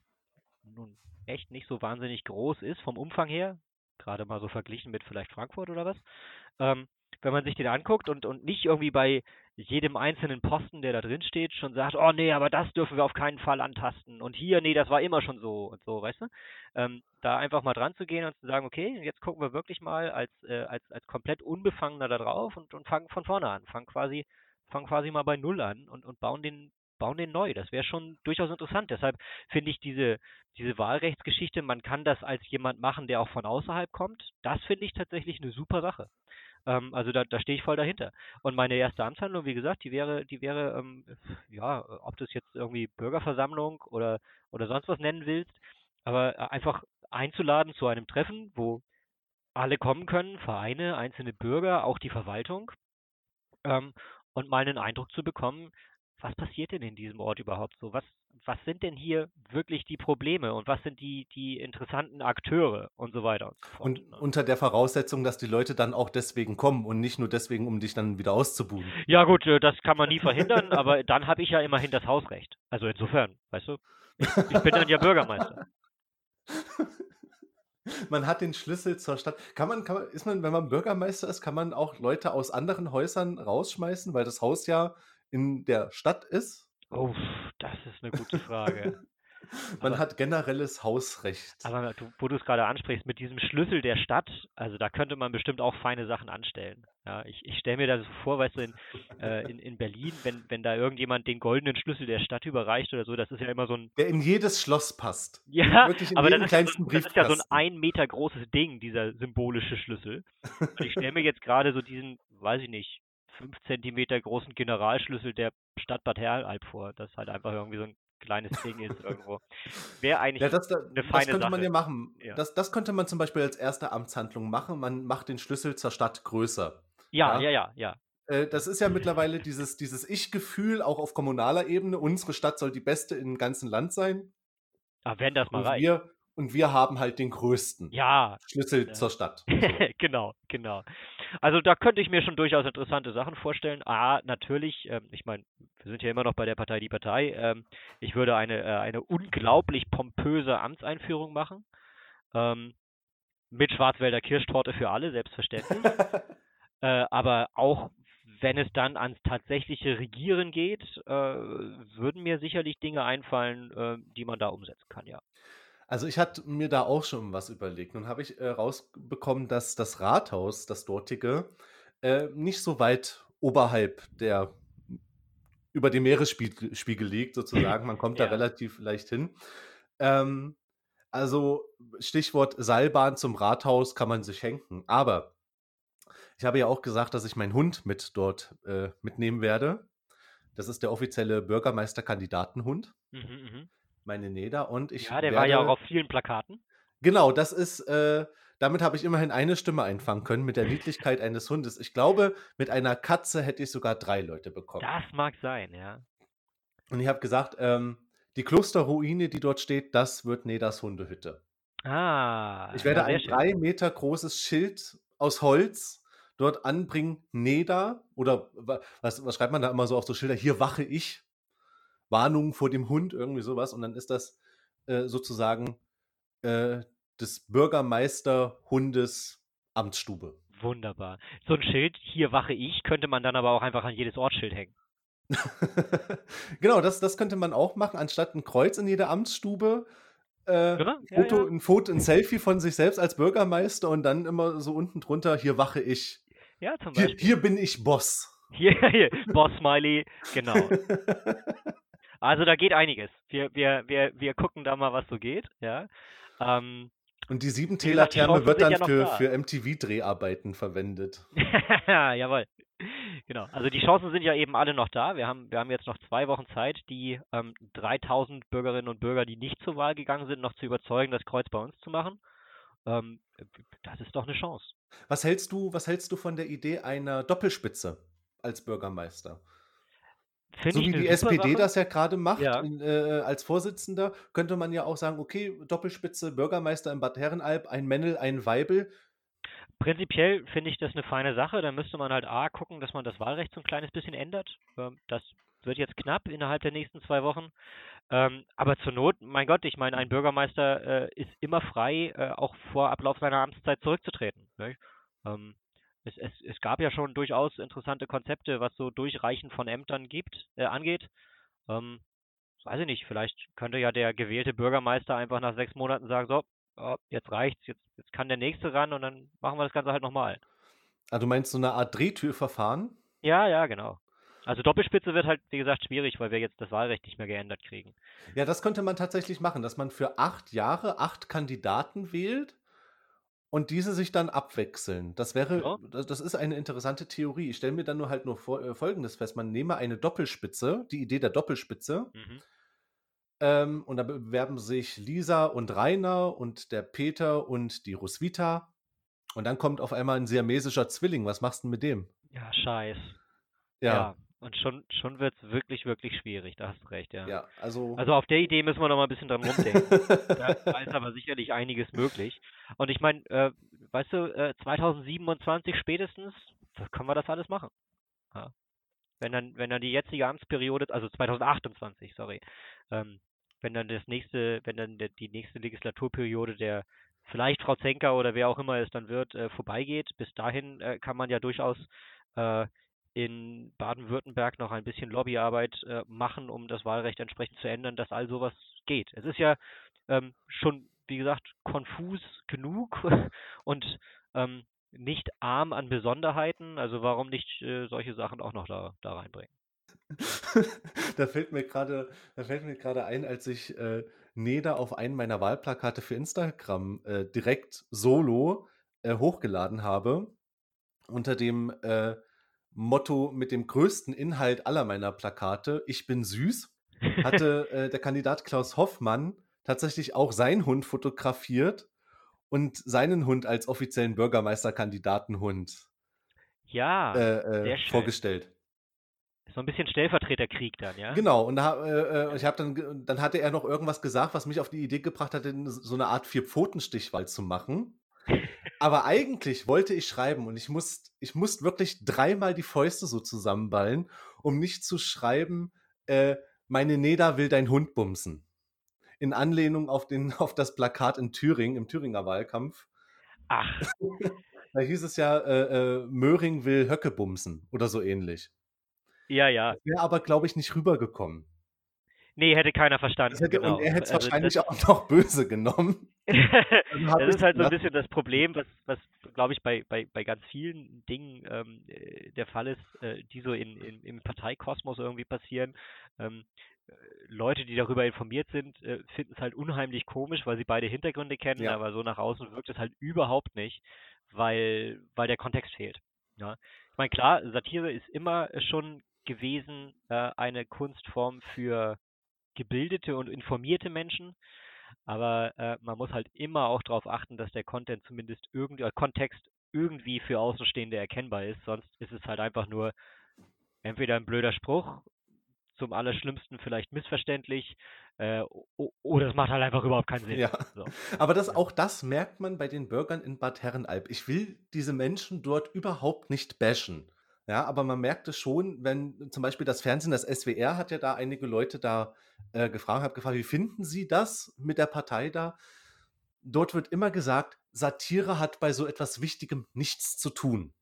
nun echt nicht so wahnsinnig groß ist vom Umfang her, gerade mal so verglichen mit vielleicht Frankfurt oder was, ähm, wenn man sich den anguckt und, und nicht irgendwie bei jedem einzelnen Posten, der da drin steht, schon sagt, oh nee, aber das dürfen wir auf keinen Fall antasten und hier, nee, das war immer schon so und so, weißt du? Ähm, da einfach mal dran zu gehen und zu sagen, okay, jetzt gucken wir wirklich mal als, äh, als, als komplett Unbefangener da drauf und, und fangen von vorne an, fangen quasi, fangen quasi mal bei Null an und, und bauen den, bauen den neu. Das wäre schon durchaus interessant. Deshalb finde ich diese, diese Wahlrechtsgeschichte, man kann das als jemand machen, der auch von außerhalb kommt. Das finde ich tatsächlich eine super Sache. Ähm, also da, da stehe ich voll dahinter. Und meine erste Amtshandlung, wie gesagt, die wäre, die wäre, ähm, ja, ob du es jetzt irgendwie Bürgerversammlung oder, oder sonst was nennen willst, aber äh, einfach einzuladen zu einem Treffen, wo alle kommen können, Vereine, einzelne Bürger, auch die Verwaltung, ähm, und mal einen Eindruck zu bekommen, was passiert denn in diesem Ort überhaupt so? Was, was sind denn hier wirklich die Probleme und was sind die, die interessanten Akteure und so weiter und so fort. Und ne? unter der Voraussetzung, dass die Leute dann auch deswegen kommen und nicht nur deswegen, um dich dann wieder auszubuhen. Ja gut, äh, das kann man nie verhindern, aber dann habe ich ja immerhin das Hausrecht. Also insofern, weißt du, ich, ich bin dann ja Bürgermeister. man hat den Schlüssel zur Stadt. Kann man, kann man, ist man, wenn man Bürgermeister ist, kann man auch Leute aus anderen Häusern rausschmeißen, weil das Haus ja in der Stadt ist? Oh, das ist eine gute Frage. Man aber, hat generelles Hausrecht. Aber du, wo du es gerade ansprichst, mit diesem Schlüssel der Stadt, also da könnte man bestimmt auch feine Sachen anstellen. Ja, ich, ich stelle mir das so vor, weißt du, in, äh, in, in Berlin, wenn, wenn da irgendjemand den goldenen Schlüssel der Stadt überreicht oder so, das ist ja immer so ein. Der in jedes Schloss passt. Ja, aber das ist, ja so, das ist ja so ein ein Meter großes Ding, dieser symbolische Schlüssel. Und ich stelle mir jetzt gerade so diesen, weiß ich nicht, fünf Zentimeter großen Generalschlüssel der Stadt Bad Herrenalb vor, das halt einfach irgendwie so ein kleines Ding ist irgendwo. Wäre eigentlich ja, das, das, eine feine Das könnte Sache. man ja machen. Ja. Das, das könnte man zum Beispiel als erste Amtshandlung machen. Man macht den Schlüssel zur Stadt größer. Ja, ja, ja, ja. ja. Äh, das ist ja mittlerweile dieses, dieses Ich-Gefühl, auch auf kommunaler Ebene. Unsere Stadt soll die beste im ganzen Land sein. Aber wenn das mal reicht. Wir, und wir haben halt den größten ja, Schlüssel äh, zur Stadt. genau, genau. Also da könnte ich mir schon durchaus interessante Sachen vorstellen. Ah, natürlich, ähm, ich meine, wir sind ja immer noch bei der Partei Die Partei. Ähm, ich würde eine, äh, eine unglaublich pompöse Amtseinführung machen. Ähm, mit Schwarzwälder Kirschtorte für alle, selbstverständlich. äh, aber auch wenn es dann ans tatsächliche Regieren geht, äh, würden mir sicherlich Dinge einfallen, äh, die man da umsetzen kann, ja. Also ich hatte mir da auch schon was überlegt. Nun habe ich äh, rausbekommen, dass das Rathaus, das dortige, äh, nicht so weit oberhalb der über dem Meeresspiegel liegt, sozusagen. Man kommt ja. da relativ leicht hin. Ähm, also Stichwort Seilbahn zum Rathaus kann man sich henken. Aber ich habe ja auch gesagt, dass ich meinen Hund mit dort äh, mitnehmen werde. Das ist der offizielle Bürgermeisterkandidatenhund. Mhm, mh meine Neda und ich. Ja, der werde, war ja auch auf vielen Plakaten. Genau, das ist, äh, damit habe ich immerhin eine Stimme einfangen können mit der Niedlichkeit eines Hundes. Ich glaube, mit einer Katze hätte ich sogar drei Leute bekommen. Das mag sein, ja. Und ich habe gesagt, ähm, die Klosterruine, die dort steht, das wird Nedas Hundehütte. Ah. Ich werde ja, ein drei Meter großes Schild aus Holz dort anbringen, Neda, oder was, was schreibt man da immer so auf so Schilder? Hier wache ich. Warnung vor dem Hund, irgendwie sowas. Und dann ist das äh, sozusagen äh, des Bürgermeisterhundes Amtsstube. Wunderbar. So ein Schild, hier wache ich, könnte man dann aber auch einfach an jedes Ortsschild hängen. genau, das, das könnte man auch machen, anstatt ein Kreuz in jeder Amtsstube. Äh, ein, ja, Foto, ja. ein Foto, ein Selfie von sich selbst als Bürgermeister und dann immer so unten drunter, hier wache ich. Ja, zum Hier, Beispiel. hier bin ich Boss. Hier, hier, Boss Smiley, genau. Also da geht einiges. Wir, wir, wir, wir gucken da mal, was so geht, ja. Ähm, Und die Chancen wird dann ja für, da. für MTV-Dreharbeiten verwendet. Jawohl. Genau. Also die Chancen sind ja eben alle noch da. Wir haben, wir haben jetzt noch zwei Wochen Zeit, die ähm, 3000 Bürgerinnen und Bürger, die nicht zur Wahl gegangen sind, noch zu überzeugen, das Kreuz bei uns zu machen. Ähm, das ist doch eine Chance. Was hältst du, was hältst du von der Idee einer Doppelspitze als Bürgermeister? Finde So wie die SPD Sache. das ja gerade macht, Ja. in, äh, als Vorsitzender, könnte man ja auch sagen, okay, Doppelspitze, Bürgermeister in Bad Herrenalb, ein Männel, ein Weibel. Prinzipiell finde ich das eine feine Sache. Da müsste man halt A gucken, dass man das Wahlrecht so ein kleines bisschen ändert. Ähm, das wird jetzt knapp innerhalb der nächsten zwei Wochen. Ähm, aber zur Not, mein Gott, ich meine, ein Bürgermeister äh, ist immer frei, äh, auch vor Ablauf seiner Amtszeit zurückzutreten. Ähm, es, es, es gab ja schon durchaus interessante Konzepte, was so Durchreichen von Ämtern gibt, äh, angeht. Ähm, weiß ich nicht, vielleicht könnte ja der gewählte Bürgermeister einfach nach sechs Monaten sagen, so, oh, jetzt reicht's, jetzt, jetzt kann der nächste ran und dann machen wir das Ganze halt nochmal. Ah, du meinst so eine Art Drehtürverfahren? Ja, ja, genau. Also Doppelspitze wird halt, wie gesagt, schwierig, weil wir jetzt das Wahlrecht nicht mehr geändert kriegen. Ja, das könnte man tatsächlich machen, dass man für acht Jahre acht Kandidaten wählt und diese sich dann abwechseln. Das wäre, Ja. das das ist eine interessante Theorie. Ich stelle mir dann nur halt nur vor, äh, Folgendes fest. Man nehme eine Doppelspitze, die Idee der Doppelspitze, Mhm. ähm, und da bewerben sich Lisa und Rainer und der Peter und die Roswitha. Und dann kommt auf einmal ein siamesischer Zwilling. Was machst du denn mit dem? Ja, scheiß. Ja, Ja. Und schon, schon wird es wirklich, wirklich schwierig, da hast du recht, ja. ja, also. Also auf der Idee müssen wir noch mal ein bisschen dran rumdenken. Da, ist aber sicherlich einiges möglich. Und ich meine, äh, weißt du, äh, 2027 spätestens können wir das alles machen. Ja. Wenn dann, wenn dann die jetzige Amtsperiode, also 2028, sorry, ähm, wenn dann das nächste, wenn dann der, die nächste Legislaturperiode der vielleicht Frau Zenker oder wer auch immer es dann wird, äh, vorbeigeht, bis dahin äh, kann man ja durchaus äh, in Baden-Württemberg noch ein bisschen Lobbyarbeit äh, machen, um das Wahlrecht entsprechend zu ändern, dass all sowas geht. Es ist ja ähm, schon, wie gesagt, konfus genug und ähm, nicht arm an Besonderheiten. Also warum nicht äh, solche Sachen auch noch da, da reinbringen? da fällt mir gerade, da fällt mir gerade ein, als ich äh, Neda auf einen meiner Wahlplakate für Instagram äh, direkt solo äh, hochgeladen habe, unter dem äh, Motto mit dem größten Inhalt aller meiner Plakate, ich bin süß, hatte äh, der Kandidat Klaus Hoffmann tatsächlich auch seinen Hund fotografiert und seinen Hund als offiziellen Bürgermeisterkandidatenhund ja, äh, äh, vorgestellt. so ein bisschen Stellvertreterkrieg dann, ja? Genau, und da, äh, äh, ich habe dann, dann hatte er noch irgendwas gesagt, was mich auf die Idee gebracht hat, so eine Art Vier-Pfoten-Stichwahl zu machen. Aber eigentlich wollte ich schreiben und ich musste ich musst wirklich dreimal die Fäuste so zusammenballen, um nicht zu schreiben, äh, meine Neda will dein Hund bumsen. In Anlehnung auf, den, auf das Plakat in Thüringen, im Thüringer Wahlkampf. Ach, Da hieß es ja, äh, äh, Möhring will Höcke bumsen oder so ähnlich. ja, ja. Wäre aber, glaube ich, nicht rübergekommen. Nee, hätte keiner verstanden. Hätte, genau. Und er hätte es Also wahrscheinlich das, auch noch böse genommen. Hab das ist halt so ein bisschen das Problem, was, was glaube ich, bei, bei, bei ganz vielen Dingen ähm, äh, der Fall ist, äh, die so in, in, im Parteikosmos irgendwie passieren. Ähm, äh, Leute, die darüber informiert sind, äh, finden es halt unheimlich komisch, weil sie beide Hintergründe kennen, Ja. aber so nach außen wirkt es halt überhaupt nicht, weil, weil der Kontext fehlt. Ja. Ich meine, klar, Satire ist immer schon gewesen äh, eine Kunstform für gebildete und informierte Menschen. Aber äh, man muss halt immer auch darauf achten, dass der Content zumindest irgendwie, äh, Kontext irgendwie für Außenstehende erkennbar ist. Sonst ist es halt einfach nur entweder ein blöder Spruch, zum Allerschlimmsten vielleicht missverständlich, äh, oder es macht halt einfach überhaupt keinen Sinn. Ja. So. Aber das, auch das merkt man bei den Bürgern in Bad Herrenalb. Ich will diese Menschen dort überhaupt nicht bashen. Ja, aber man merkt es schon, wenn zum Beispiel das Fernsehen, das SWR hat ja da einige Leute da äh, gefragt, hat gefragt, wie finden Sie das mit der Partei da? Dort wird immer gesagt, Satire hat bei so etwas Wichtigem nichts zu tun.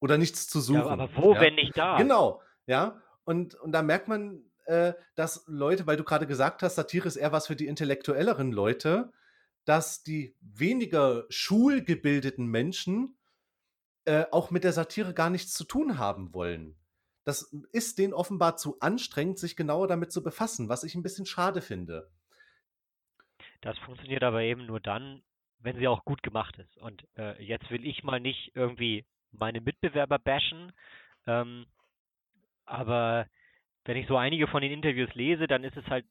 Oder nichts zu suchen. Ja, aber wo, ja? wenn nicht da? Genau, ja. Und, und da merkt man, äh, dass Leute, weil du gerade gesagt hast, Satire ist eher was für die intellektuelleren Leute, dass die weniger schulgebildeten Menschen äh, auch mit der Satire gar nichts zu tun haben wollen. Das ist denen offenbar zu anstrengend, sich genauer damit zu befassen, was ich ein bisschen schade finde. Das funktioniert aber eben nur dann, wenn sie auch gut gemacht ist. Und äh, jetzt will ich mal nicht irgendwie meine Mitbewerber bashen, ähm, aber wenn ich so einige von den Interviews lese, dann ist es halt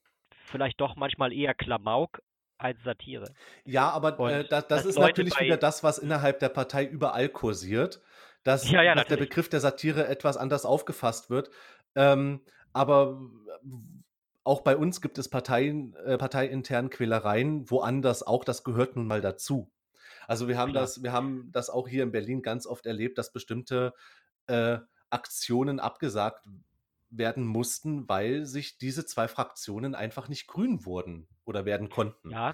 vielleicht doch manchmal eher Klamauk als Satire. Ja, aber äh, das, das ist natürlich wieder das, was innerhalb der Partei überall kursiert, dass, ja, ja, dass der Begriff der Satire etwas anders aufgefasst wird. Ähm, aber auch bei uns gibt es Parteien, äh, parteiinternen Quälereien, woanders auch, das gehört nun mal dazu. Also wir haben das, wir haben das auch hier in Berlin ganz oft erlebt, dass bestimmte äh, Aktionen abgesagt werden mussten, weil sich diese zwei Fraktionen einfach nicht grün wurden oder werden konnten. Ja,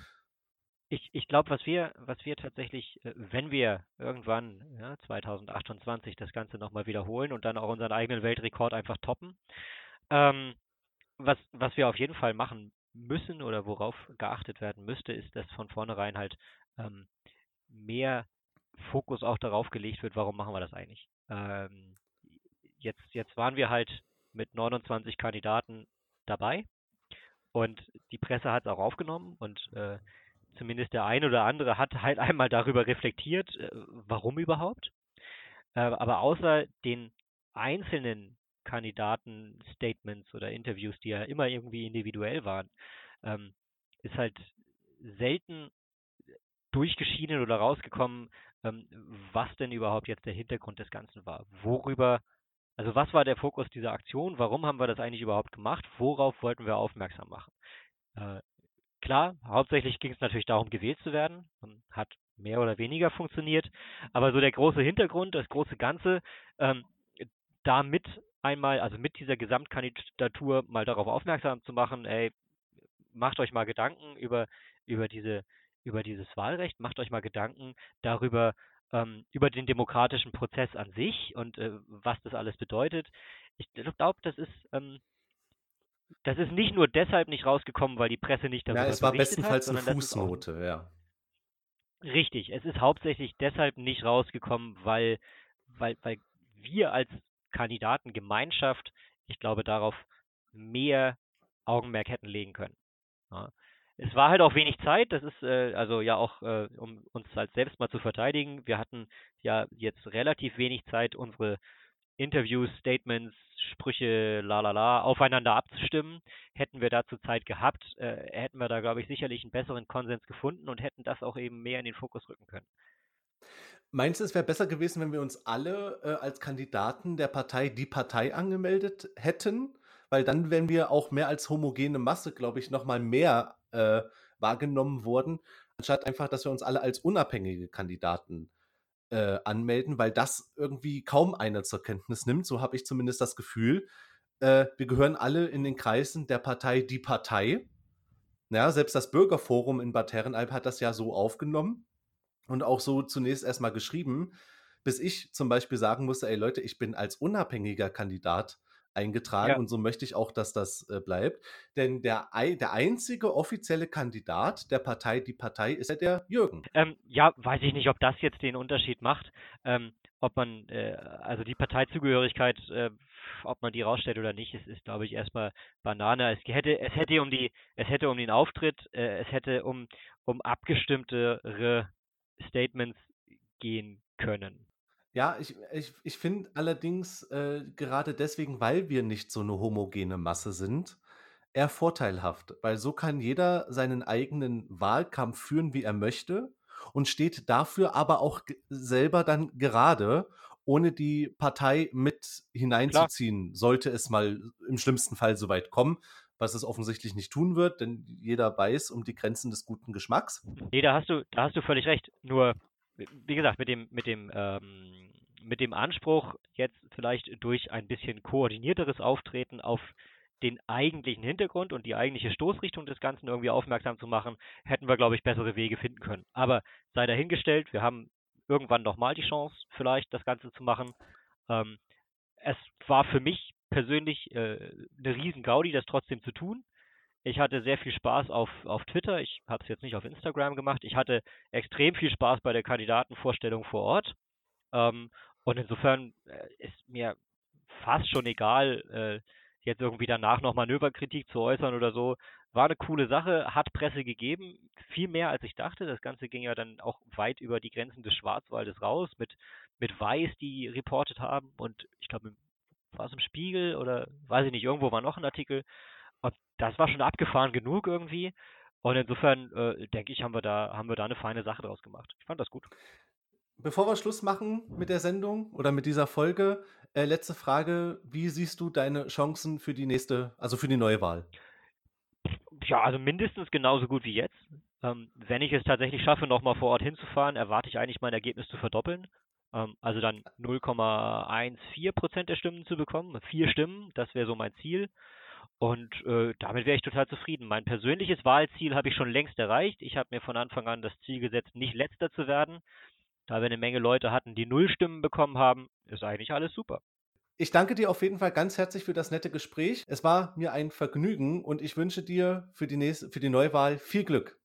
ich, ich glaube, was wir, was wir tatsächlich, äh, wenn wir irgendwann ja, 2028 das Ganze nochmal wiederholen und dann auch unseren eigenen Weltrekord einfach toppen, ähm, was, was wir auf jeden Fall machen müssen oder worauf geachtet werden müsste, ist, dass von vornherein halt ähm, mehr Fokus auch darauf gelegt wird, warum machen wir das eigentlich. Ähm, jetzt, jetzt waren wir halt mit 29 Kandidaten dabei. Und die Presse hat es auch aufgenommen und äh, zumindest der eine oder andere hat halt einmal darüber reflektiert, äh, warum überhaupt. Äh, aber außer den einzelnen Kandidaten-Statements oder Interviews, die ja immer irgendwie individuell waren, ähm, ist halt selten durchgeschieden oder rausgekommen, ähm, was denn überhaupt jetzt der Hintergrund des Ganzen war. Worüber also was war der Fokus dieser Aktion? Warum haben wir das eigentlich überhaupt gemacht? Worauf wollten wir aufmerksam machen? Äh, klar, hauptsächlich ging es natürlich darum, gewählt zu werden. Hat mehr oder weniger funktioniert. Aber so der große Hintergrund, das große Ganze, ähm, damit einmal, also mit dieser Gesamtkandidatur mal darauf aufmerksam zu machen, ey, macht euch mal Gedanken über, über diese, über dieses Wahlrecht, macht euch mal Gedanken darüber, ähm, über den demokratischen Prozess an sich und äh, was das alles bedeutet. Ich glaube, das ist ähm, das ist nicht nur deshalb nicht rausgekommen, weil die Presse nicht darüber ja, es war bestenfalls hat, eine Fußnote, ja. Richtig, es ist hauptsächlich deshalb nicht rausgekommen, weil, weil, weil wir als Kandidatengemeinschaft, ich glaube, darauf mehr Augenmerk hätten legen können. Ja es war halt auch wenig Zeit, das ist äh, also ja auch, äh, um uns halt selbst mal zu verteidigen. Wir hatten ja jetzt relativ wenig Zeit, unsere Interviews, Statements, Sprüche, la la la, aufeinander abzustimmen. Hätten wir dazu Zeit gehabt, äh, hätten wir da, glaube ich, sicherlich einen besseren Konsens gefunden und hätten das auch eben mehr in den Fokus rücken können. Meinst du, es wäre besser gewesen, wenn wir uns alle äh, als Kandidaten der Partei die Partei angemeldet hätten? Weil dann wären wir auch mehr als homogene Masse, glaube ich, nochmal mehr äh, wahrgenommen wurden, anstatt einfach, dass wir uns alle als unabhängige Kandidaten äh, anmelden, weil das irgendwie kaum einer zur Kenntnis nimmt. So habe ich zumindest das Gefühl. Äh, wir gehören alle in den Kreisen der Partei Die Partei. Ja, selbst das Bürgerforum in Bad Herrenalb hat das ja so aufgenommen und auch so zunächst erstmal geschrieben, bis ich zum Beispiel sagen musste, ey Leute, ich bin als unabhängiger Kandidat eingetragen ja. und so möchte ich auch, dass das äh, bleibt. Denn der, der einzige offizielle Kandidat der Partei, die Partei, ist ja der Jürgen. Ähm, ja, weiß ich nicht, ob das jetzt den Unterschied macht. Ähm, ob man, äh, also die Parteizugehörigkeit, äh, ob man die rausstellt oder nicht, ist, ist glaube ich, erstmal Banane. Es hätte, es hätte um die, es hätte um den Auftritt, äh, es hätte um, um abgestimmtere Statements gehen können. Ja, ich, ich, ich finde allerdings äh, gerade deswegen, weil wir nicht so eine homogene Masse sind, eher vorteilhaft, weil so kann jeder seinen eigenen Wahlkampf führen, wie er möchte und steht dafür aber auch selber dann gerade, ohne die Partei mit hineinzuziehen, Klar. sollte es mal im schlimmsten Fall so weit kommen, was es offensichtlich nicht tun wird, denn jeder weiß um die Grenzen des guten Geschmacks. Nee, da hast du, da hast du völlig recht. Nur wie gesagt, mit dem, mit dem ähm, mit dem Anspruch, jetzt vielleicht durch ein bisschen koordinierteres Auftreten auf den eigentlichen Hintergrund und die eigentliche Stoßrichtung des Ganzen irgendwie aufmerksam zu machen, hätten wir, glaube ich, bessere Wege finden können. Aber sei dahingestellt, wir haben irgendwann nochmal die Chance, vielleicht das Ganze zu machen. Ähm, es war für mich persönlich äh, eine riesen Gaudi, das trotzdem zu tun. Ich hatte sehr viel Spaß auf, auf Twitter. Ich habe es jetzt nicht auf Instagram gemacht. Ich hatte extrem viel Spaß bei der Kandidatenvorstellung vor Ort. Ähm, und insofern äh, ist mir fast schon egal, äh, jetzt irgendwie danach noch Manöverkritik zu äußern oder so. War eine coole Sache, hat Presse gegeben, viel mehr als ich dachte. Das Ganze ging ja dann auch weit über die Grenzen des Schwarzwaldes raus, mit, mit Weiß, die reportet haben und ich glaube, war es im Spiegel oder weiß ich nicht, irgendwo war noch ein Artikel. Und das war schon abgefahren genug irgendwie. Und insofern äh, denke ich, haben wir da, haben wir da eine feine Sache draus gemacht. Ich fand das gut. Bevor wir Schluss machen mit der Sendung oder mit dieser Folge, äh, letzte Frage: Wie siehst du deine Chancen für die nächste, also für die neue Wahl? Ja, also mindestens genauso gut wie jetzt. Ähm, wenn ich es tatsächlich schaffe, nochmal vor Ort hinzufahren, erwarte ich eigentlich mein Ergebnis zu verdoppeln. Ähm, also dann 0,14 Prozent der Stimmen zu bekommen. Vier Stimmen, das wäre so mein Ziel. Und äh, damit wäre ich total zufrieden. Mein persönliches Wahlziel habe ich schon längst erreicht. Ich habe mir von Anfang an das Ziel gesetzt, nicht letzter zu werden. Da wir eine Menge Leute hatten, die null Stimmen bekommen haben, ist eigentlich alles super. Ich danke dir auf jeden Fall ganz herzlich für das nette Gespräch. Es war mir ein Vergnügen und ich wünsche dir für die, nächste, für die Neuwahl viel Glück.